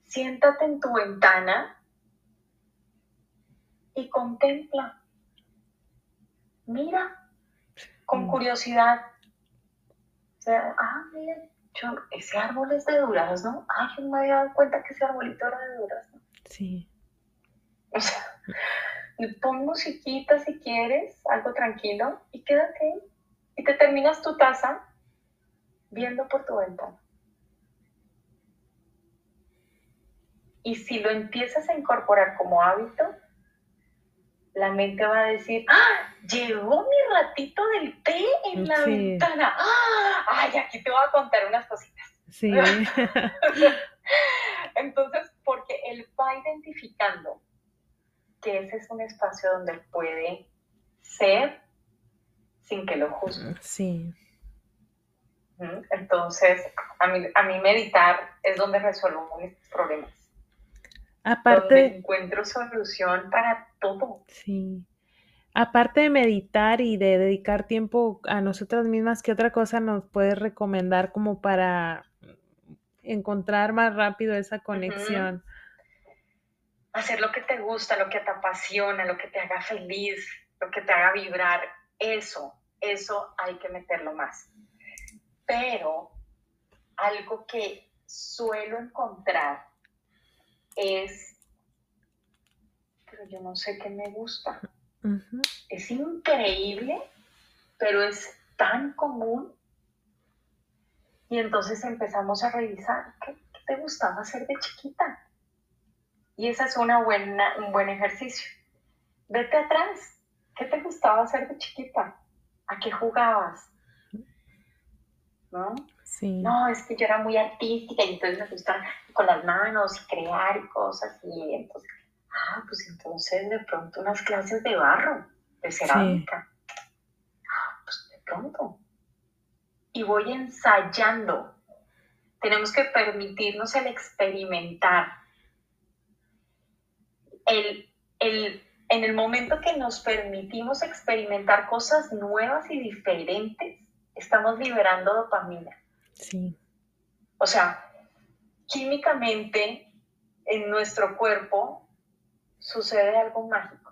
siéntate en tu ventana y contempla mira, con mm. curiosidad. O sea, ah, mira, ese árbol es de durazno. Ay, yo no me había dado cuenta que ese arbolito era de durazno. Sí. O sea, pon musiquita si quieres, algo tranquilo, y quédate Y te terminas tu taza viendo por tu ventana. Y si lo empiezas a incorporar como hábito, la mente va a decir, ¡ah! Llegó mi ratito del té en la ventana. ¡Ah! ¡Ay, aquí te voy a contar unas cositas! Sí. Entonces, porque él va identificando que ese es un espacio donde puede ser sin que lo juzguen. Sí. Entonces, a mí, a mí meditar es donde resuelvo mis problemas. Aparte. Donde encuentro solución para todo. Sí. Aparte de meditar y de dedicar tiempo a nosotras mismas, ¿qué otra cosa nos puedes recomendar como para encontrar más rápido esa conexión? Hacer lo que te gusta, lo que te apasiona, lo que te haga feliz, lo que te haga vibrar, eso, eso hay que meterlo más. Pero algo que suelo encontrar es, pero yo no sé qué me gusta. Es increíble, pero es tan común. Y entonces empezamos a revisar qué, te gustaba hacer de chiquita. Y ese es una buena, un buen ejercicio. Vete atrás. ¿Qué te gustaba hacer de chiquita? ¿A qué jugabas? ¿No? Sí. No, es que yo era muy artística y entonces me gustaba con las manos y crear y cosas. Y entonces Ah, pues entonces de pronto unas clases de barro, de cerámica. Ah, pues de pronto. Y voy ensayando. Tenemos que permitirnos el experimentar. El, en el momento que nos permitimos experimentar cosas nuevas y diferentes, estamos liberando dopamina. Sí. O sea, químicamente en nuestro cuerpo sucede algo mágico.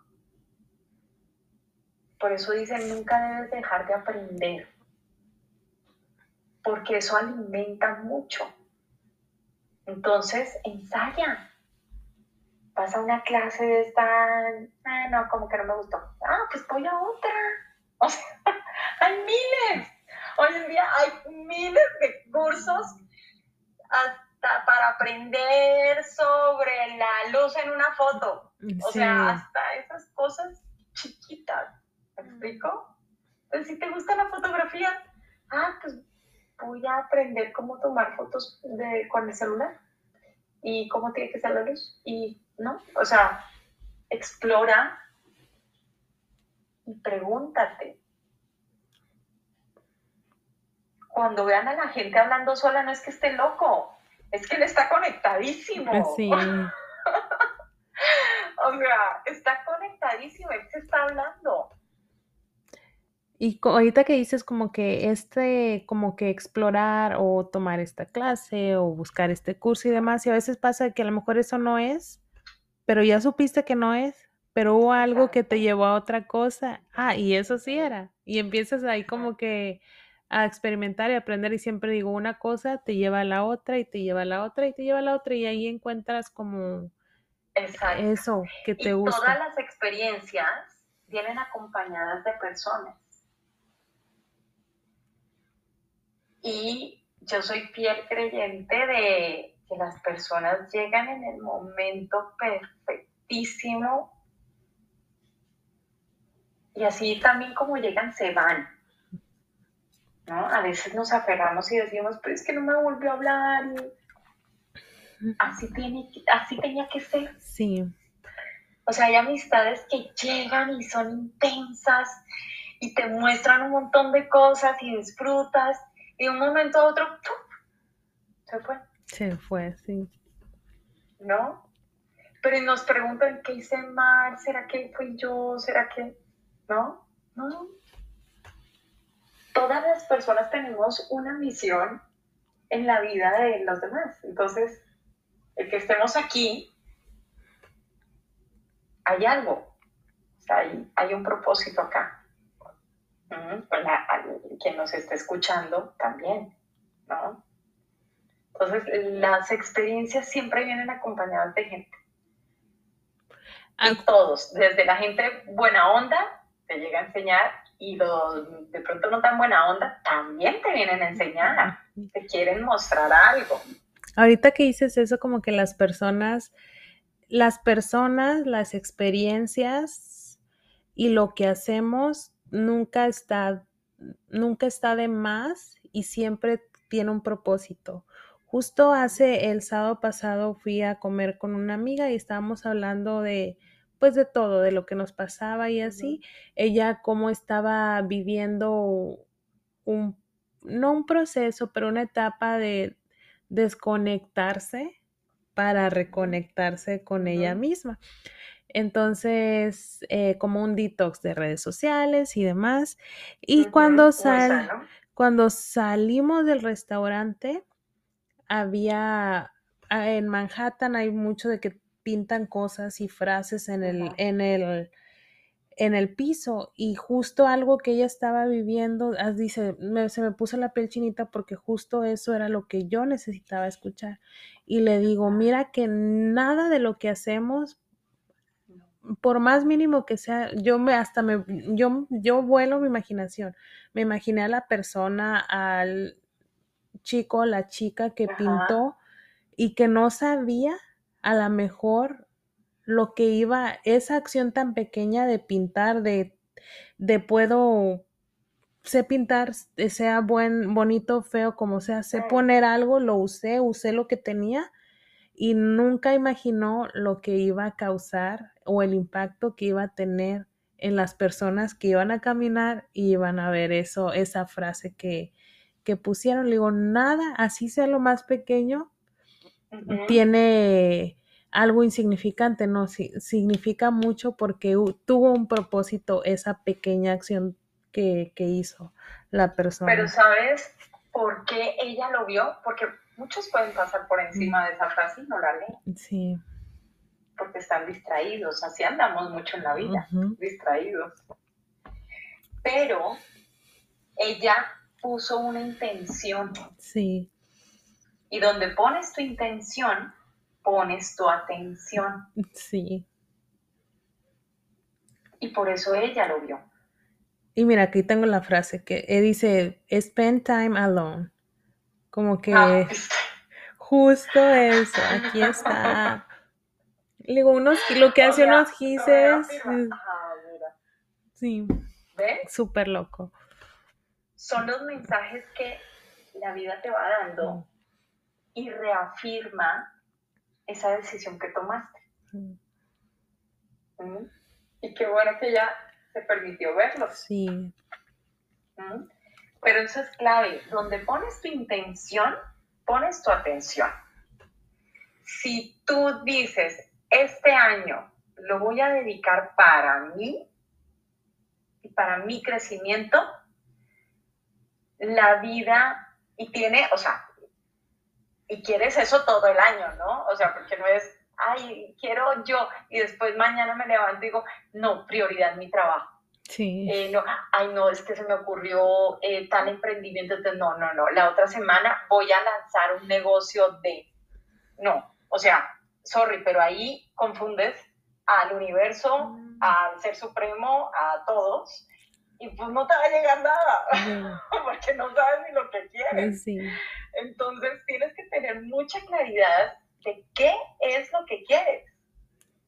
Por eso dicen, nunca debes dejar de aprender, porque eso alimenta mucho. Entonces, ensaya. Vas a una clase de esta, ah, no, como que no me gustó. Ah, pues voy otra. O sea, hay miles. Hoy en día hay miles de cursos para aprender sobre la luz en una foto. O sea, hasta esas cosas chiquitas. ¿Me explico? Entonces, si te gusta la fotografía, ah, pues voy a aprender cómo tomar fotos de, con el celular y cómo tiene que ser la luz. Y, ¿no? O sea, explora y pregúntate. Cuando vean a la gente hablando sola, no es que esté loco, es que él está conectadísimo. Sí. o sea, está conectadísimo, él se está hablando. Y ahorita que dices como que este, como que explorar o tomar esta clase o buscar este curso y demás, y a veces pasa que a lo mejor eso no es, pero ya supiste que no es, pero hubo algo que te llevó a otra cosa. Ah, y eso sí era. Y empiezas ahí como que a experimentar y aprender y siempre digo una cosa te lleva a la otra y te lleva a la otra y te lleva a la otra y ahí encuentras como eso que te gusta. Todas las experiencias vienen acompañadas de personas. Y yo soy fiel creyente de que las personas llegan en el momento perfectísimo y así también como llegan se van. A veces nos aferramos y decimos, pero es que no me volvió a hablar y así, tiene, así tenía que ser. Sí. O sea, hay amistades que llegan y son intensas y te muestran un montón de cosas y disfrutas y de un momento a otro, se fue. Se fue, sí. ¿No? Pero nos preguntan qué hice mal, ¿será que fui yo? ¿Será que no? No, todas las personas tenemos una misión en la vida de los demás. Entonces, el que estemos aquí, hay algo, hay, un propósito acá. quien nos está escuchando también, ¿no? Entonces, las experiencias siempre vienen acompañadas de gente. Y todos, desde la gente buena onda, te llega a enseñar y los de pronto no tan buena onda también te vienen a enseñar, te quieren mostrar algo. Ahorita que dices eso, como que las personas, las personas, las experiencias y lo que hacemos nunca está, nunca está de más y siempre tiene un propósito. Justo hace el sábado pasado fui a comer con una amiga y estábamos hablando de, pues de todo, de lo que nos pasaba y así. Ella cómo estaba viviendo un, no un proceso, pero una etapa de desconectarse para reconectarse con ella misma. Entonces, eh, como un detox de redes sociales y demás. Y cuando, sal, cuando salimos del restaurante, había, ah, en Manhattan hay mucho de que pintan cosas y frases en el, en el, en el piso y justo algo que ella estaba viviendo, dice, se me puso la piel chinita porque justo eso era lo que yo necesitaba escuchar. Y le digo, mira que nada de lo que hacemos, por más mínimo que sea, yo me hasta me, yo, yo vuelo mi imaginación. Me imaginé a la persona, al chico, la chica que pintó y que no sabía a lo mejor lo que iba, esa acción tan pequeña de pintar, de, de puedo, sé pintar, sea buen, bonito, feo, como sea, sé poner algo, lo usé, usé lo que tenía y nunca imaginó lo que iba a causar o el impacto que iba a tener en las personas que iban a caminar y iban a ver eso, esa frase que, que pusieron. Le digo, nada, así sea lo más pequeño, tiene algo insignificante, no, significa mucho porque tuvo un propósito esa pequeña acción que, hizo la persona. Pero ¿sabes por qué ella lo vio? Porque muchos pueden pasar por encima de esa frase y no la leen. Sí. Porque están distraídos, así andamos mucho en la vida, distraídos. Pero ella puso una intención. Sí. Y donde pones tu intención, pones tu atención. Sí. Y por eso ella lo vio. Y mira, aquí tengo la frase que dice, spend time alone. Como que ah, justo eso, aquí está. Digo, unos, lo que hace unos gises. Sí. ¿Ves? Súper loco. Son los mensajes que la vida te va dando y reafirma esa decisión que tomaste. Mm. ¿Mm? Y qué bueno que ya se permitió verlo. Sí. ¿Mm? Pero eso es clave. Donde pones tu intención, pones tu atención. Si tú dices, este año lo voy a dedicar para mí y para mi crecimiento, la vida, y tiene, o sea, y quieres eso todo el año, ¿no? O sea, porque no es, ay, quiero yo, y después mañana me levanto y digo, no, prioridad mi trabajo. Sí. Eh, no, ay, no, es que se me ocurrió eh, tal emprendimiento, entonces no, no, no, la otra semana voy a lanzar un negocio de, no, o sea, sorry, pero ahí confundes al universo, mm. al ser supremo, a todos, y pues no te va a llegar nada, porque no sabes ni lo que quieres. Sí. Entonces tienes que tener mucha claridad de qué es lo que quieres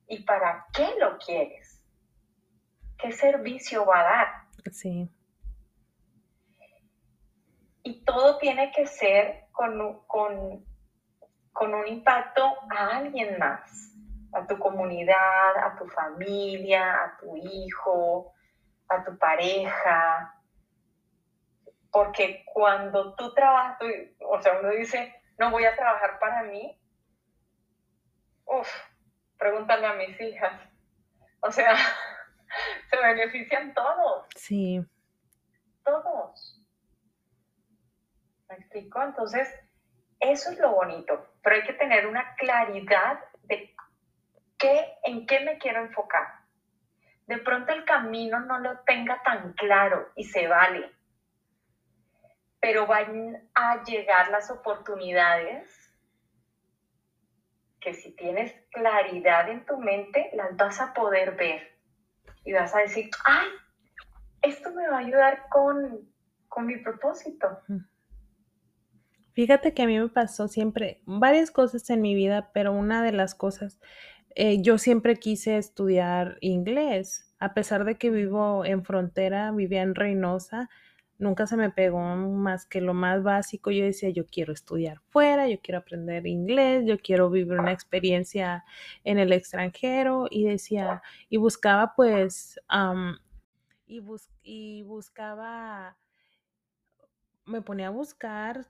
y para qué lo quieres. ¿Qué servicio va a dar? Sí. Y todo tiene que ser con, con, con un impacto a alguien más, a tu comunidad, a tu familia, a tu hijo, a tu pareja, porque cuando tú trabajas, o sea, uno dice, no voy a trabajar para mí, uff, pregúntale a mis hijas. O sea, se benefician todos. Sí. Todos. ¿Me explico? Entonces, eso es lo bonito, pero hay que tener una claridad de qué, en qué me quiero enfocar. De pronto el camino no lo tenga tan claro y se vale pero van a llegar las oportunidades que si tienes claridad en tu mente, las vas a poder ver. Y vas a decir, ay, esto me va a ayudar con, mi propósito. Fíjate que a mí me pasó siempre varias cosas en mi vida, pero una de las cosas, eh, yo siempre quise estudiar inglés, a pesar de que vivo en frontera, vivía en Reynosa, nunca se me pegó más que lo más básico. Yo decía, yo quiero estudiar fuera, yo quiero aprender inglés, yo quiero vivir una experiencia en el extranjero y decía, y buscaba pues, y, y buscaba me ponía a buscar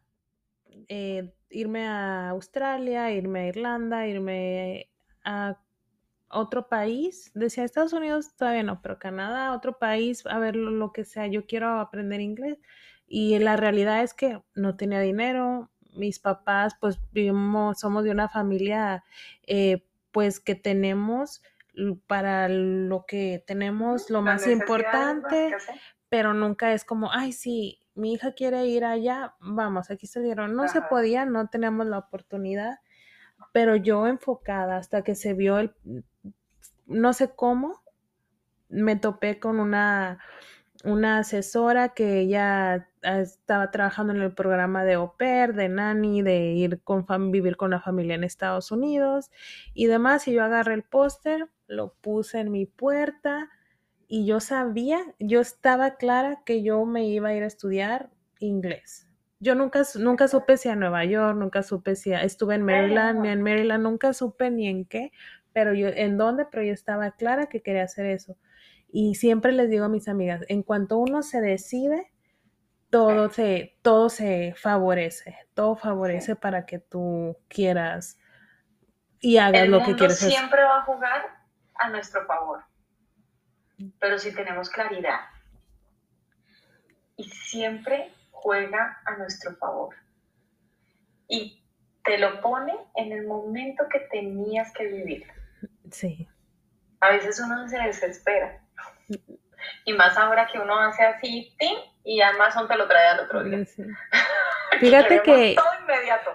eh, irme a Australia, irme a Irlanda, irme a otro país. Decía Estados Unidos todavía no, pero Canadá, otro país, a ver lo, que sea. Yo quiero aprender inglés. Y la realidad es que no tenía dinero. Mis papás, pues vivimos, somos de una familia, eh, pues que tenemos para lo que tenemos lo más importante, pero nunca es como, ay, sí, mi hija quiere ir allá, vamos, aquí se dieron. No se podía, no teníamos la oportunidad, pero yo enfocada hasta que se vio el, no sé cómo, me topé con una, una asesora que ella estaba trabajando en el programa de au pair, de nanny, de ir con vivir con la familia en Estados Unidos y demás. Y yo agarré el póster, lo puse en mi puerta y yo sabía, yo estaba clara que yo me iba a ir a estudiar inglés. Yo nunca, nunca supe si a Nueva York, nunca supe si estuve en Maryland, ni en Maryland, nunca supe ni en qué, pero yo, en dónde, pero yo estaba clara que quería hacer eso. Y siempre les digo a mis amigas, en cuanto uno se decide, todo se, todo se favorece, todo favorece para que tú quieras y hagas lo que quieres. Siempre va a jugar a nuestro favor pero si tenemos claridad. Y siempre juega a nuestro favor. Y te lo pone en el momento que tenías que vivir. Sí. A veces uno se desespera. Y más ahora que uno hace así, ¡tim! y Amazon te lo trae al otro día. Fíjate que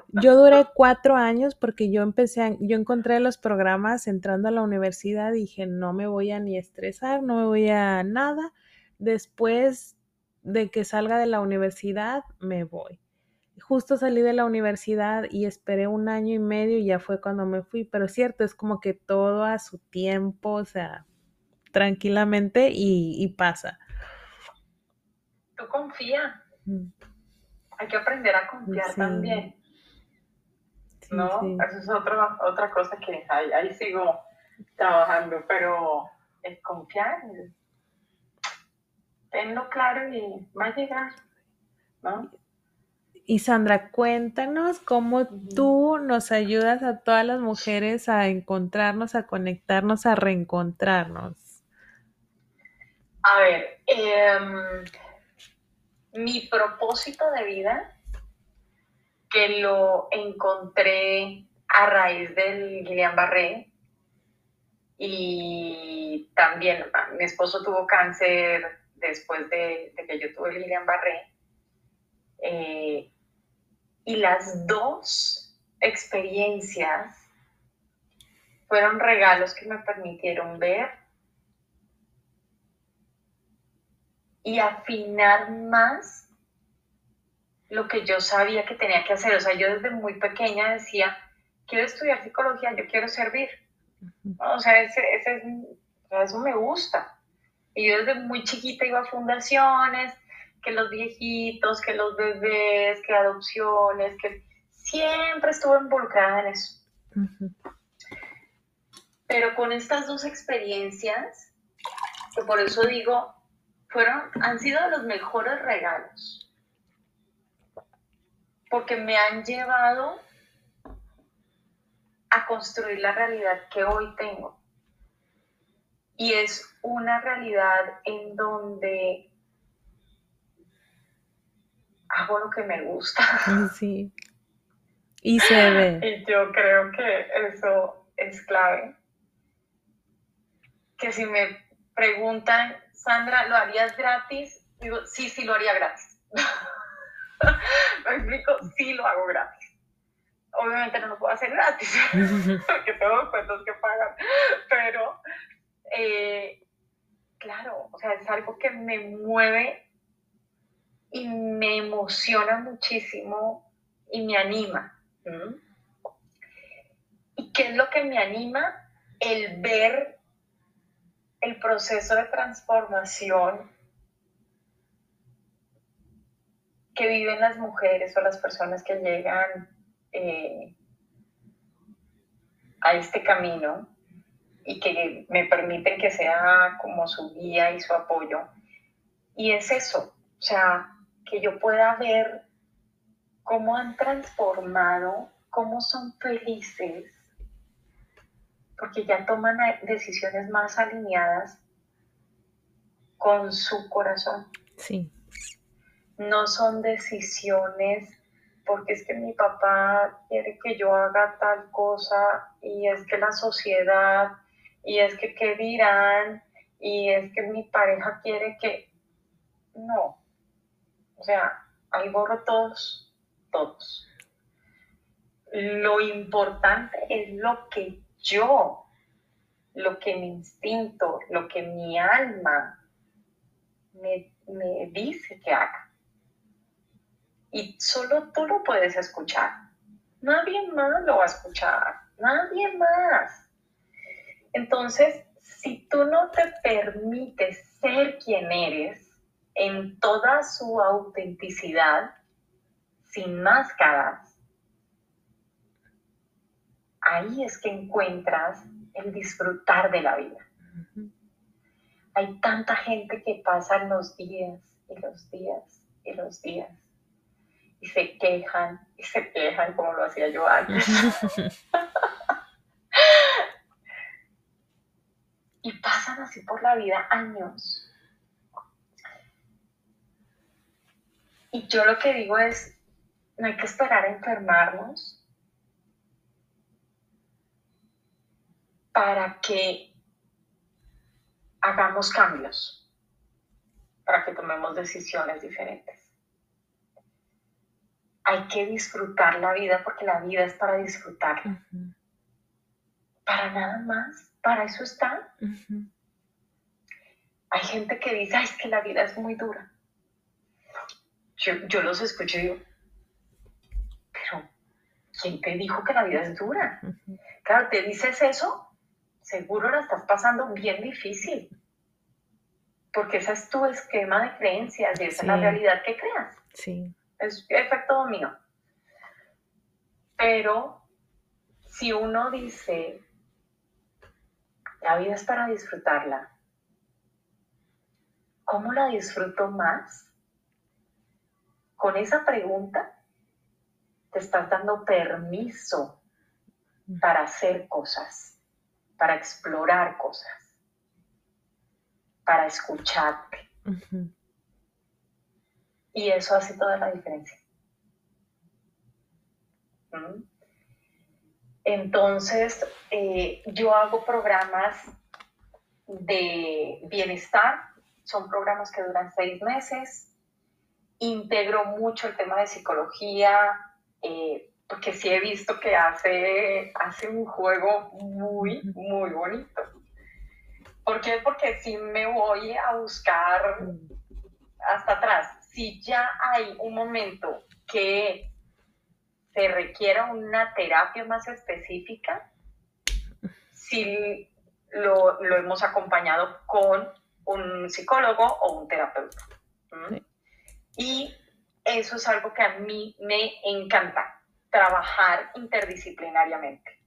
yo duré cuatro años porque yo empecé, yo encontré los programas entrando a la universidad, dije, no me voy a ni estresar, no me voy a nada. Después de que salga de la universidad, me voy. Justo salí de la universidad y esperé un año y medio y ya fue cuando me fui, pero cierto, es como que todo a su tiempo, o sea, tranquilamente y, pasa. Tú confía. Mm hay que aprender a confiar también. ¿No? Eso es otra, otra cosa que ahí, sigo trabajando, pero es confiar, tenlo claro y va a llegar, ¿no? Y Sandra, cuéntanos cómo tú nos ayudas a todas las mujeres a encontrarnos, a conectarnos, a reencontrarnos. A ver, eh, mi propósito de vida, que lo encontré a raíz del Guillain-Barré, y también mi esposo tuvo cáncer después de, que yo tuve el Guillain-Barré, eh, y las dos experiencias fueron regalos que me permitieron ver y afinar más lo que yo sabía que tenía que hacer. O sea, yo desde muy pequeña decía, quiero estudiar psicología, yo quiero servir. O sea, ese, ese, eso me gusta. Y yo desde muy chiquita iba a fundaciones, que los viejitos, que los bebés, que adopciones, que siempre estuve involucrada en eso. Pero con estas dos experiencias, que por eso digo, fueron, han sido los mejores regalos, porque me han llevado a construir la realidad que hoy tengo. Y es una realidad en donde hago lo que me gusta. Sí. Y se ve. Y yo creo que eso es clave. Que si me preguntan Sandra, ¿lo harías gratis? Digo, sí, sí lo haría gratis. ¿Me explico? Sí lo hago gratis. Obviamente no lo puedo hacer gratis, porque tengo cuentos que pagar, pero eh, claro, o sea, es algo que me mueve y me emociona muchísimo y me anima. ¿Y qué es lo que me anima? El ver el proceso de transformación que viven las mujeres o las personas que llegan eh, a este camino y que me permiten que sea como su guía y su apoyo. Y es eso, o sea, que yo pueda ver cómo han transformado, cómo son felices, porque ya toman decisiones más alineadas con su corazón. Sí. No son decisiones porque es que mi papá quiere que yo haga tal cosa y es que la sociedad y es que qué dirán y es que mi pareja quiere que... No. O sea, ahí borro todos, todos. Lo importante es lo que yo, lo que mi instinto, lo que mi alma me, me dice que haga. Y solo tú lo puedes escuchar. Nadie más lo va a escuchar. Nadie más. Entonces, si tú no te permites ser quien eres en toda su autenticidad, sin máscaras, ahí es que encuentras el disfrutar de la vida. Hay tanta gente que pasa los días y los días y los días y se quejan y se quejan como lo hacía yo antes. y pasan así por la vida años. Y yo lo que digo es, no hay que esperar a enfermarnos para que hagamos cambios, para que tomemos decisiones diferentes hay que disfrutar la vida porque la vida es para disfrutarla. Para nada más, para eso está. Hay gente que dice, es que la vida es muy dura. Yo, los escucho y digo, pero ¿quién te dijo que la vida es dura? Claro, te dices eso, seguro la estás pasando bien difícil. Porque ese es tu esquema de creencias y esa es la realidad que creas. Sí es efecto dominó. Pero si uno dice, la vida es para disfrutarla, ¿cómo la disfruto más? Con esa pregunta te estás dando permiso para hacer cosas, para explorar cosas, para escucharte. Y eso hace toda la diferencia. ¿Mm? Entonces, eh, yo hago programas de bienestar, son programas que duran seis meses, integro mucho el tema de psicología, eh, porque sí he visto que hace, hace un juego muy, muy bonito. ¿Por qué? Porque sí me voy a buscar hasta atrás si ya hay un momento que se requiera una terapia más específica, si lo, hemos acompañado con un psicólogo o un terapeuta. Y eso es algo que a mí me encanta, trabajar interdisciplinariamente.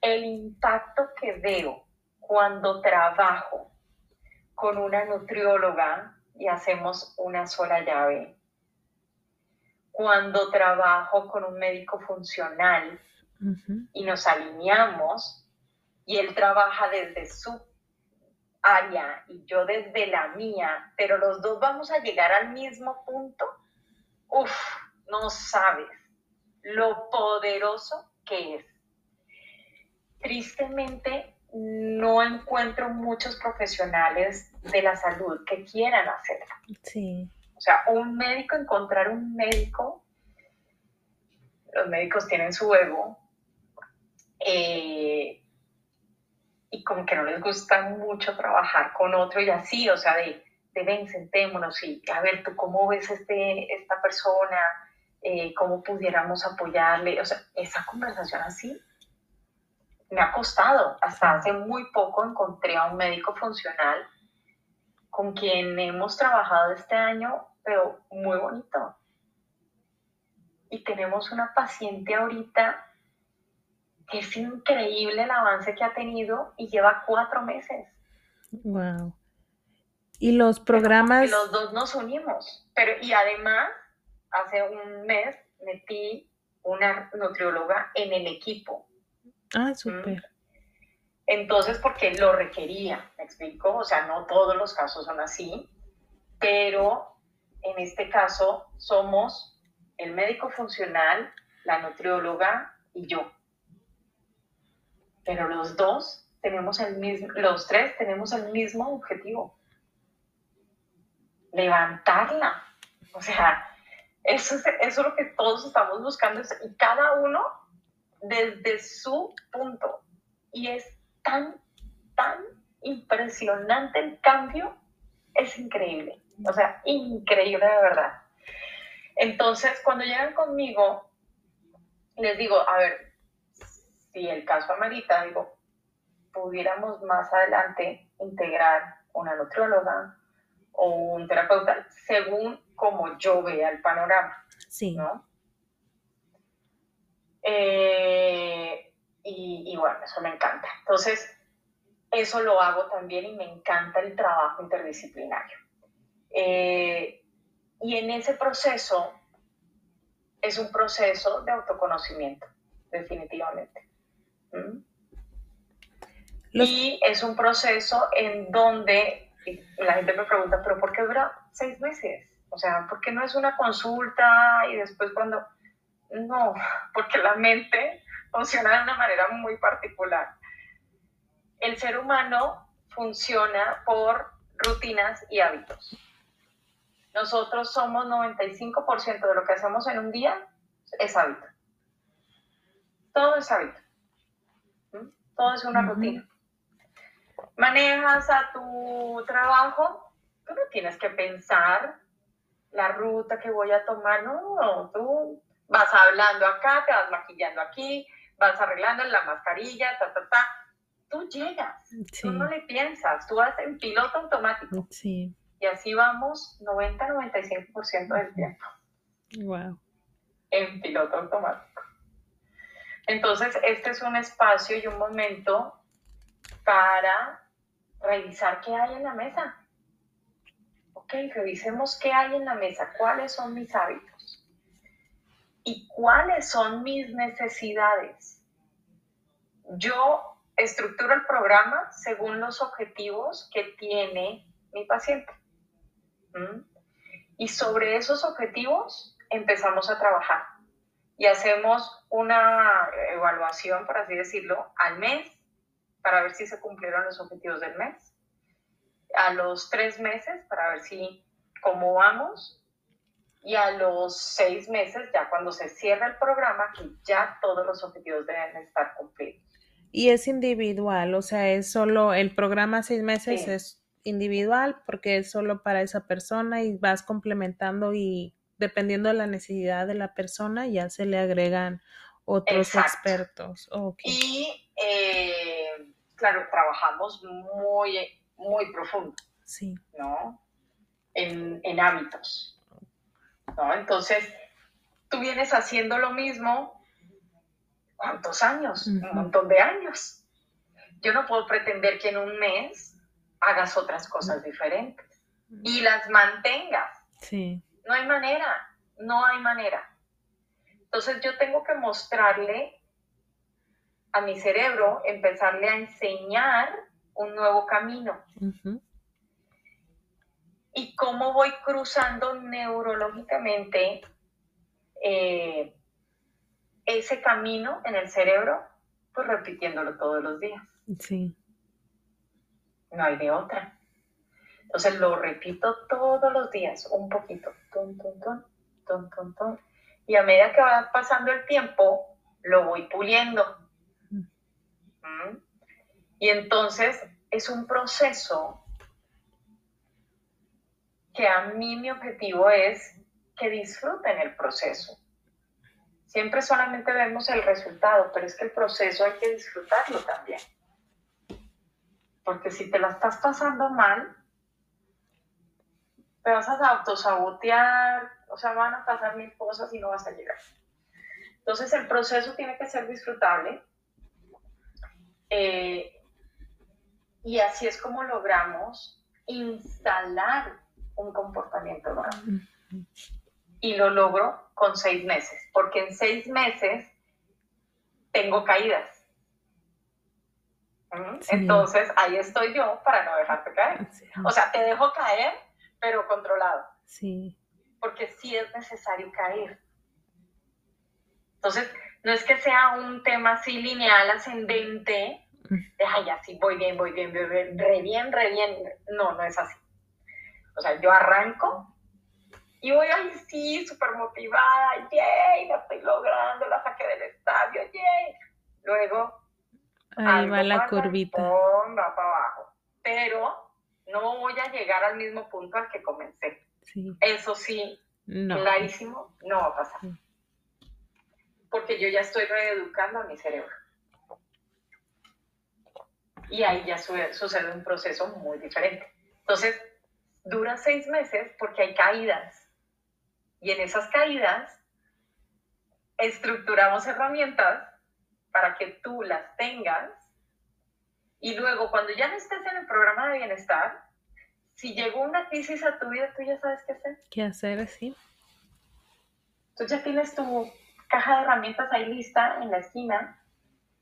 El impacto que veo cuando trabajo con una nutrióloga, y hacemos una sola llave. Cuando trabajo con un médico funcional y nos alineamos y él trabaja desde su área y yo desde la mía, pero los dos vamos a llegar al mismo punto, uff, no sabes lo poderoso que es. Tristemente, no encuentro muchos profesionales de la salud que quieran hacerlo. Sí. O sea, un médico, encontrar un médico, los médicos tienen su ego, eh, y como que no les gusta mucho trabajar con otro y así, o sea, de, de ven, sentémonos y a ver, tú cómo ves este, esta persona, eh, cómo pudiéramos apoyarle, o sea, esa conversación así me ha costado. Hasta hace muy poco encontré a un médico funcional con quien hemos trabajado este año, pero muy bonito. Y tenemos una paciente ahorita que es increíble el avance que ha tenido y lleva cuatro meses. Wow. Y los programas... los dos nos unimos. Pero, y además, hace un mes metí una nutrióloga en el equipo. Ah, súper. Entonces, porque lo requería, ¿me explico? O sea, no todos los casos son así, pero este caso somos el médico funcional, la nutrióloga y yo. Pero los dos tenemos el mismo, los tres tenemos el mismo objetivo. Levantarla. O sea, eso es, eso es lo que todos estamos buscando y cada uno desde su punto. Y es tan, tan impresionante el cambio, es increíble. O sea, increíble de verdad. Entonces, cuando llegan conmigo, les digo, a ver, si el caso amerita, digo, pudiéramos más adelante integrar una nutrióloga o un terapeuta, según como yo vea el panorama. Sí. ¿no? Eh, y, bueno, eso me encanta. Entonces, eso lo hago también y me encanta el trabajo interdisciplinario. Eh, y en ese proceso es un proceso de autoconocimiento, definitivamente. ¿Mm? Y es un proceso en donde la gente me pregunta, pero ¿por qué dura seis meses? O sea, ¿por qué no es una consulta y después cuando... No, porque la mente funciona de una manera muy particular. El ser humano funciona por rutinas y hábitos. Nosotros somos 95% de lo que hacemos en un día es hábito. Todo es hábito. ¿Mm? Todo es una rutina. Manejas a tu trabajo, tú no tienes que pensar la ruta que voy a tomar, no, tú vas hablando acá, te vas maquillando aquí, vas arreglando la mascarilla, ta, ta, ta. Tú llegas, tú no le piensas, tú vas en piloto automático. Sí. Y así vamos 90-95% del tiempo. Wow. En piloto automático. Entonces, este es un espacio y un momento para revisar qué hay en la mesa. Ok, revisemos qué hay en la mesa, cuáles son mis hábitos y cuáles son mis necesidades. Yo estructuro el programa según los objetivos que tiene mi paciente. Y sobre esos objetivos empezamos a trabajar. Y hacemos una evaluación, por así decirlo, al mes para ver si se cumplieron los objetivos del mes, a los tres meses para ver si cómo vamos. Y a los seis meses, ya cuando se cierra el programa, que ya todos los objetivos deben estar cumplidos. Y es individual, o sea, es solo el programa seis meses es individual porque es solo para esa persona y vas complementando y dependiendo de la necesidad de la persona ya se le agregan otros expertos. Y eh, claro, trabajamos muy, muy profundo. Sí. ¿No? En, en hábitos. ¿No? Entonces, tú vienes haciendo lo mismo, ¿cuántos años? Un montón de años. Yo no puedo pretender que en un mes hagas otras cosas diferentes y las mantengas. Sí. No hay manera, no hay manera. Entonces yo tengo que mostrarle a mi cerebro, empezarle a enseñar un nuevo camino. Y cómo voy cruzando neurológicamente eh, ese camino en el cerebro, pues repitiéndolo todos los días. Sí no hay de otra. Entonces lo repito todos los días, un poquito, ton, ton, ton, ton, ton, ton. Y a medida que va pasando el tiempo, lo voy puliendo. ¿Mm? Y entonces es un proceso que a mí mi objetivo es que disfruten el proceso. Siempre solamente vemos el resultado, pero es que el proceso hay que disfrutarlo también. Porque si te la estás pasando mal, te vas a autosabotear, o sea, van a pasar mil cosas y no vas a llegar. Entonces el proceso tiene que ser disfrutable. Eh, y así es como logramos instalar un comportamiento nuevo. Y lo logro con seis meses, porque en seis meses tengo caídas. Entonces ahí estoy yo para no dejarte caer. O sea, te dejo caer, pero controlado. Sí. Porque sí es necesario caer. Entonces, no es que sea un tema así lineal, ascendente, de, ay, así voy bien, voy bien, voy bien, re bien, re bien. No, no es así. O sea, yo arranco y voy, ay, sí, súper motivada, yay, la estoy logrando, la saqué del estadio, yay. Luego, ahí va la curvita. va para abajo. Pero no voy a llegar al mismo punto al que comencé. Sí. Eso sí, clarísimo, no va a pasar. Porque yo ya estoy reeducando a mi cerebro. Y ahí ya sucede un proceso muy diferente. Entonces, dura seis meses porque hay caídas. Y en esas caídas estructuramos herramientas para que tú las tengas y luego cuando ya no estés en el programa de bienestar, si llegó una crisis a tu vida, tú ya sabes qué hacer. ¿Qué hacer? Sí. Tú ya tienes tu caja de herramientas ahí lista en la esquina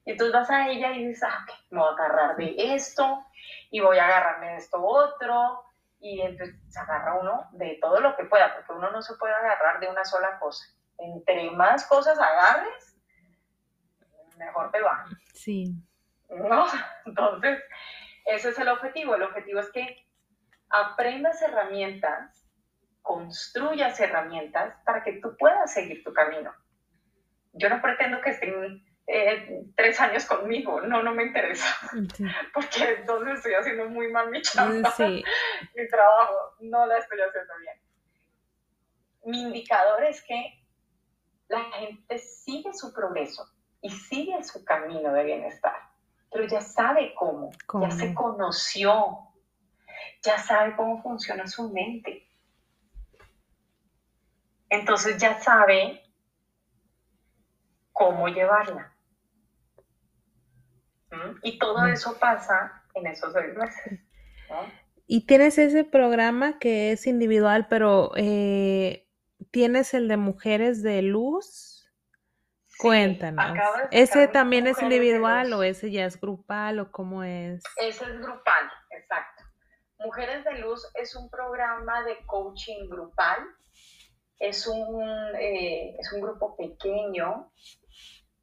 y entonces vas a ella y dices, ah, me voy a agarrar de esto y voy a agarrarme de esto otro y entonces se agarra uno de todo lo que pueda, porque uno no se puede agarrar de una sola cosa. Entre más cosas agarres, mejor te va. Sí. ¿No? Entonces, ese es el objetivo. El objetivo es que aprendas herramientas, construyas herramientas para que tú puedas seguir tu camino. Yo no pretendo que estén eh, tres años conmigo, no, no me interesa, porque entonces estoy haciendo muy mal mi chamba, mi trabajo, no la estoy haciendo bien. Mi indicador es que la gente sigue su progreso y sigue su camino de bienestar, pero ya sabe cómo, ya se conoció, ya sabe cómo funciona su mente. Entonces ya sabe cómo llevarla. Y todo eso pasa en esos seis meses. Y tienes ese programa que es individual, pero eh, tienes el de mujeres de luz. Cuéntanos. ¿Ese también es individual o ese ya es grupal o cómo es? Ese es grupal, exacto. Mujeres de Luz es un programa de coaching grupal. Es un, eh, es un grupo pequeño.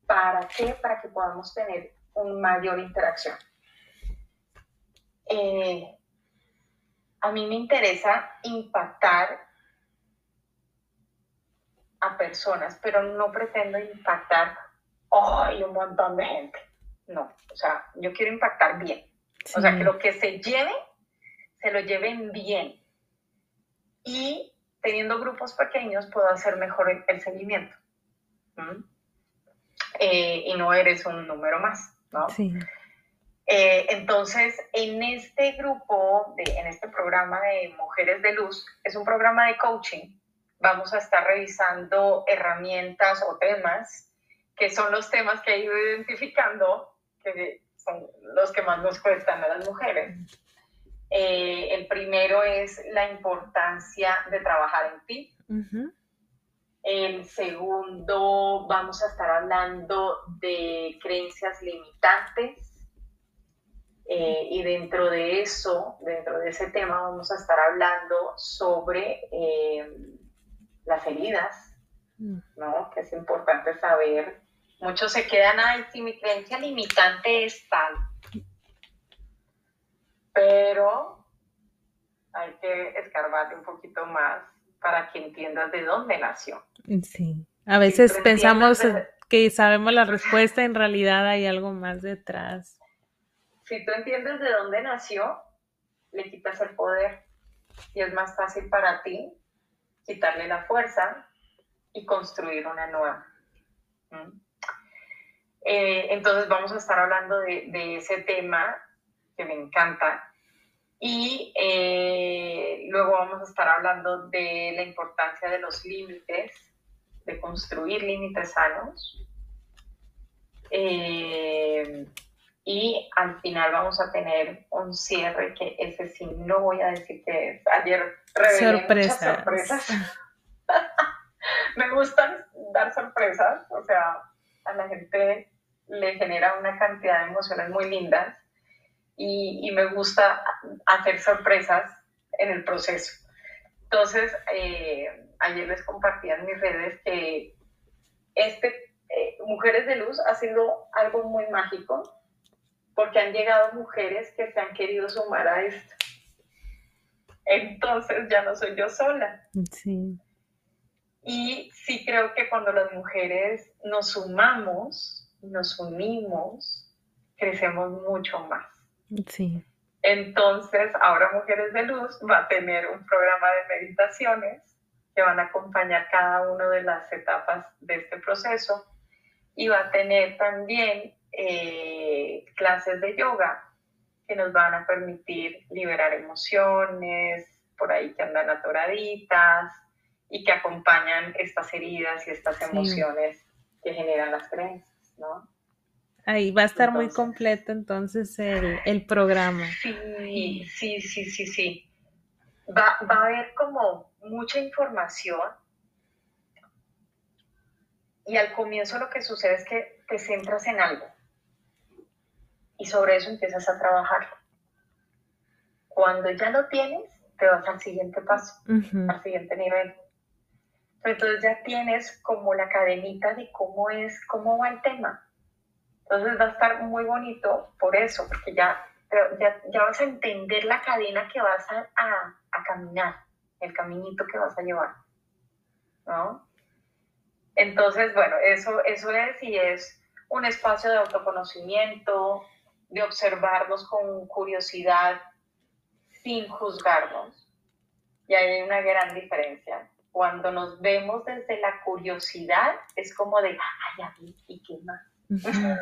¿Para qué? Para que podamos tener una mayor interacción. Eh, a mí me interesa impactar a personas, pero no pretendo impactar ¡ay! un montón de gente. No, o sea, yo quiero impactar bien. O sea, que lo que se lleve, se lo lleven bien. Y teniendo grupos pequeños, puedo hacer mejor el, seguimiento. Eh, y no eres un número más. Sí. Eh, entonces, en este grupo, de, en este programa de Mujeres de Luz, es un programa de coaching. Vamos a estar revisando herramientas o temas, que son los temas que he ido identificando, que son los que más nos cuestan a las mujeres. Eh, el primero es la importancia de trabajar en ti. El segundo, vamos a estar hablando de creencias limitantes. Eh, y dentro de eso, dentro de ese tema, vamos a estar hablando sobre eh, las heridas, mm. ¿no? Que es importante saber. Muchos se quedan, ay, si mi creencia limitante es tal. Pero hay que escarbarle un poquito más para que entiendas de dónde nació. Sí, a veces pensamos que sabemos la respuesta, en realidad hay algo más detrás. Si tú entiendes de dónde nació, le quitas el poder y es más fácil para ti quitarle la fuerza y construir una nueva. Eh, entonces vamos a estar hablando de, de ese tema que me encanta, y eh, luego vamos a estar hablando de la importancia de los límites, de construir límites sanos. Eh, y al final vamos a tener un cierre que ese sí no voy a decir que es. Ayer revelé muchas sorpresas. Me gustan dar sorpresas, o sea, a la gente le genera una cantidad de emociones muy lindas y, me gusta hacer sorpresas en el proceso. Entonces, eh, ayer les compartí en mis redes que este eh, Mujeres de Luz ha sido algo muy mágico porque han llegado mujeres que se han querido sumar a esto. Entonces ya no soy yo sola. Sí. Y sí creo que cuando las mujeres nos sumamos, nos unimos, crecemos mucho más. Sí. Entonces, ahora Mujeres de Luz va a tener un programa de meditaciones que van a acompañar cada una de las etapas de este proceso y va a tener también eh, clases de yoga que nos van a permitir liberar emociones por ahí que andan atoraditas y que acompañan estas heridas y estas emociones que generan las creencias, ¿no? Ahí va a estar muy completo entonces el, programa. Sí, sí, sí, sí, sí. Va, va a haber como mucha información y al comienzo lo que sucede es que te centras en algo y sobre eso empiezas a trabajar. Cuando ya lo tienes, te vas al siguiente paso, al siguiente nivel. Entonces ya tienes como la cadenita de cómo es, cómo va el tema. Entonces va a estar muy bonito por eso, porque ya, ya, vas a entender la cadena que vas a, a, caminar, el caminito que vas a llevar. ¿no? Entonces, bueno, eso, eso es y es un espacio de autoconocimiento, de observarnos con curiosidad, sin juzgarnos. Y hay una gran diferencia. Cuando nos vemos desde la curiosidad, es como de, ay, ya vi, ¿y qué más?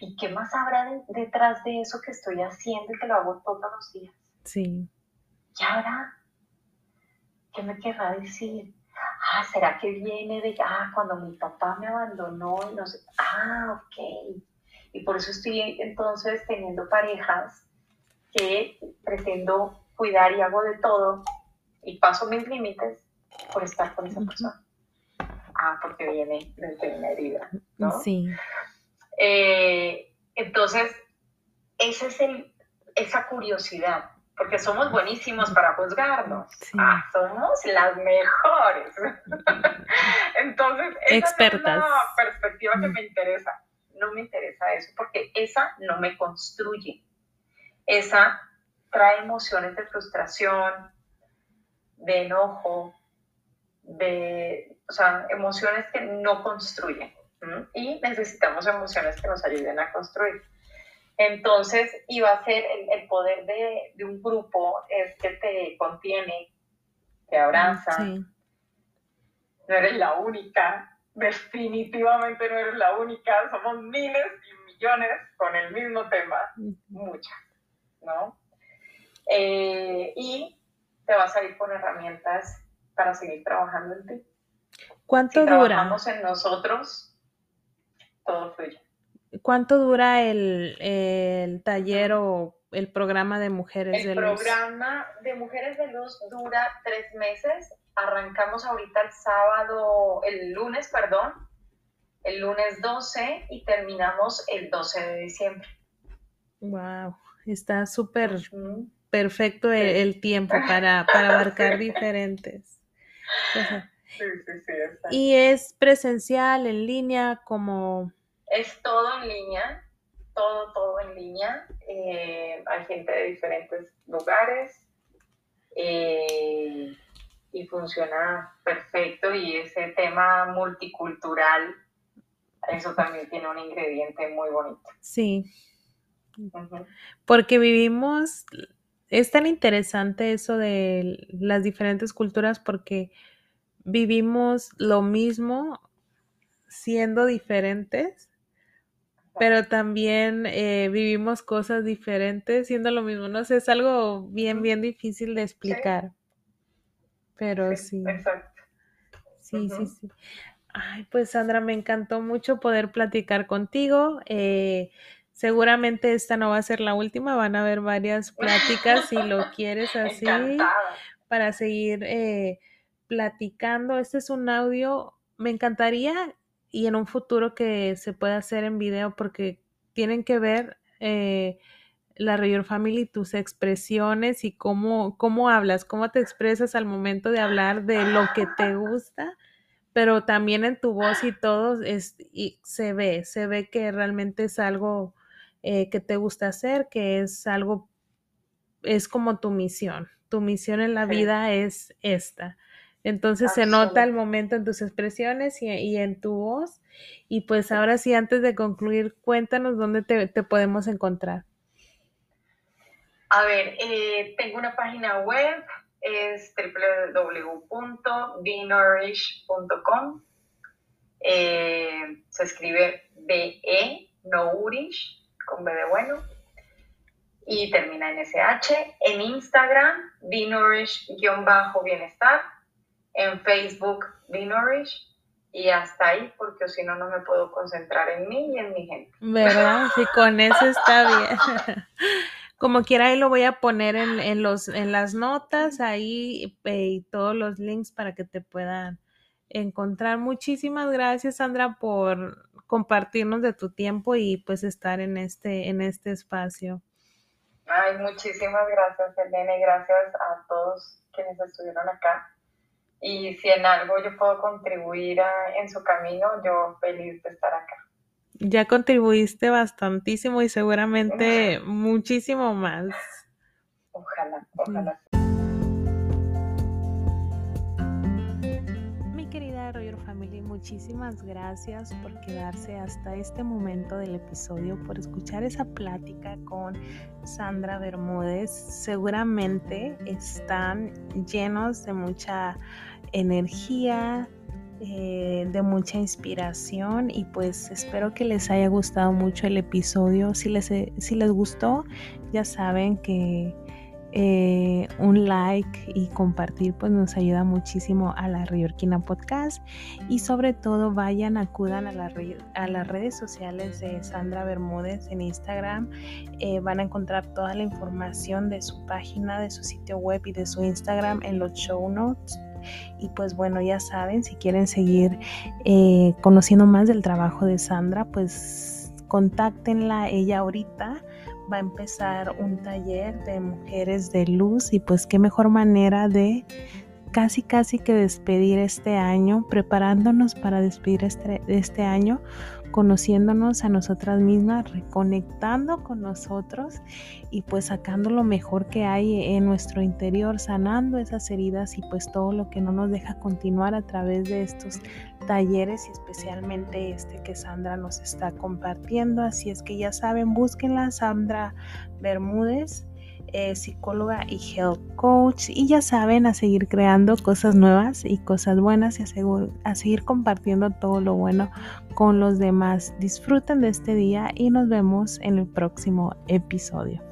¿Y qué más habrá detrás de eso que estoy haciendo y que lo hago todos los días? Sí. ¿Y ahora? ¿Qué me querrá decir? Ah, ¿será que viene de, ah, cuando mi papá me abandonó y no sé, ah, ok. Y por eso estoy entonces teniendo parejas que pretendo cuidar y hago de todo y paso mis límites por estar con esa persona. Ah, porque viene desde una herida, ¿no? Sí. Eh, entonces, esa es el, esa curiosidad, porque somos buenísimos para juzgarnos. Ah, somos las mejores. entonces, esa Expertas. es una perspectiva que me interesa. No me interesa eso, porque esa no me construye. Esa trae emociones de frustración, de enojo, de, o sea, emociones que no construyen. Y necesitamos emociones que nos ayuden a construir. Entonces, iba a ser el, poder de, de, un grupo es que te contiene, te abraza. No eres la única, definitivamente no eres la única, somos miles y millones con el mismo tema, muchas, ¿no? Eh, y te vas a ir con herramientas para seguir trabajando en ti. ¿Cuánto si dura? Trabajamos en nosotros, todo fluye. ¿Cuánto dura el, taller o el programa de Mujeres de Luz? El programa de Mujeres de Luz dura tres meses. Arrancamos ahorita el sábado, el lunes, perdón, el lunes 12 y terminamos el 12 de diciembre. Wow, está súper perfecto el, tiempo para, para abarcar diferentes. sí, sí, sí. ¿Y es presencial, en línea, como...? Es todo en línea, todo, todo en línea. Eh, hay gente de diferentes lugares eh, y funciona perfecto y ese tema multicultural, eso también tiene un ingrediente muy bonito. Sí. Porque vivimos es tan interesante eso de las diferentes culturas porque vivimos lo mismo siendo diferentes, pero también eh, vivimos cosas diferentes siendo lo mismo. No sé, es algo bien, bien difícil de explicar. Pero sí. Exacto. Sí, sí, sí. Ay, pues Sandra, me encantó mucho poder platicar contigo. Eh, seguramente esta no va a ser la última, van a haber varias pláticas si lo quieres así para seguir eh, platicando. Este es un audio, me encantaría y en un futuro que se pueda hacer en video porque tienen que ver eh, la Rayor Family, tus expresiones y cómo, cómo hablas, cómo te expresas al momento de hablar de lo que te gusta, pero también en tu voz y todo es, y se ve, se ve que realmente es algo eh, que te gusta hacer, que es algo, es como tu misión. Tu misión en la vida es esta. Entonces se nota el momento en tus expresiones y, en tu voz. Y pues ahora sí, antes de concluir, cuéntanos dónde te, podemos encontrar. A ver, eh, tengo una página web, es www.benourish.com. Eh, se escribe B-E, Nourish, con B de bueno, y termina en SH. En Instagram, benourish-bienestar en Facebook Nourish y hasta ahí, porque si no, no me puedo concentrar en mí y en mi gente. ¿Verdad? Sí, con eso está bien. Como quiera, ahí lo voy a poner en, los, en las notas, ahí eh, y todos los links para que te puedan encontrar. Muchísimas gracias, Sandra, por compartirnos de tu tiempo y pues estar en este, en este espacio. Ay, muchísimas gracias, Elena, y gracias a todos quienes estuvieron acá y si en algo yo puedo contribuir en su camino, yo feliz de estar acá. Ya contribuiste bastantísimo y seguramente muchísimo más. Ojalá, ojalá. Mi querida Roger Family, muchísimas gracias por quedarse hasta este momento del episodio, por escuchar esa plática con Sandra Bermúdez. Seguramente están llenos de mucha energía, eh, de mucha inspiración y pues espero que les haya gustado mucho el episodio. Si les, si les gustó, ya saben que eh, un like y compartir pues nos ayuda muchísimo a la Riorquina Podcast. Y sobre todo vayan, acudan a, la, a las redes sociales de Sandra Bermúdez en Instagram, eh, van a encontrar toda la información de su página, de su sitio web y de su Instagram en los show notes y pues bueno, ya saben, si quieren seguir eh, conociendo más del trabajo de Sandra, pues contáctenla ella ahorita. Va a empezar un taller de mujeres de luz y pues qué mejor manera de casi casi que despedir este año, preparándonos para despedir este, este año conociéndonos a nosotras mismas, reconectando con nosotros y pues sacando lo mejor que hay en nuestro interior, sanando esas heridas y pues todo lo que no nos deja continuar a través de estos talleres y especialmente este que Sandra nos está compartiendo. Así es que ya saben, búsquenla, Sandra Bermúdez eh, psicóloga y health coach. Y ya saben, a seguir creando cosas nuevas y cosas buenas y a, a seguir compartiendo todo lo bueno con los demás. Disfruten de este día y nos vemos en el próximo episodio.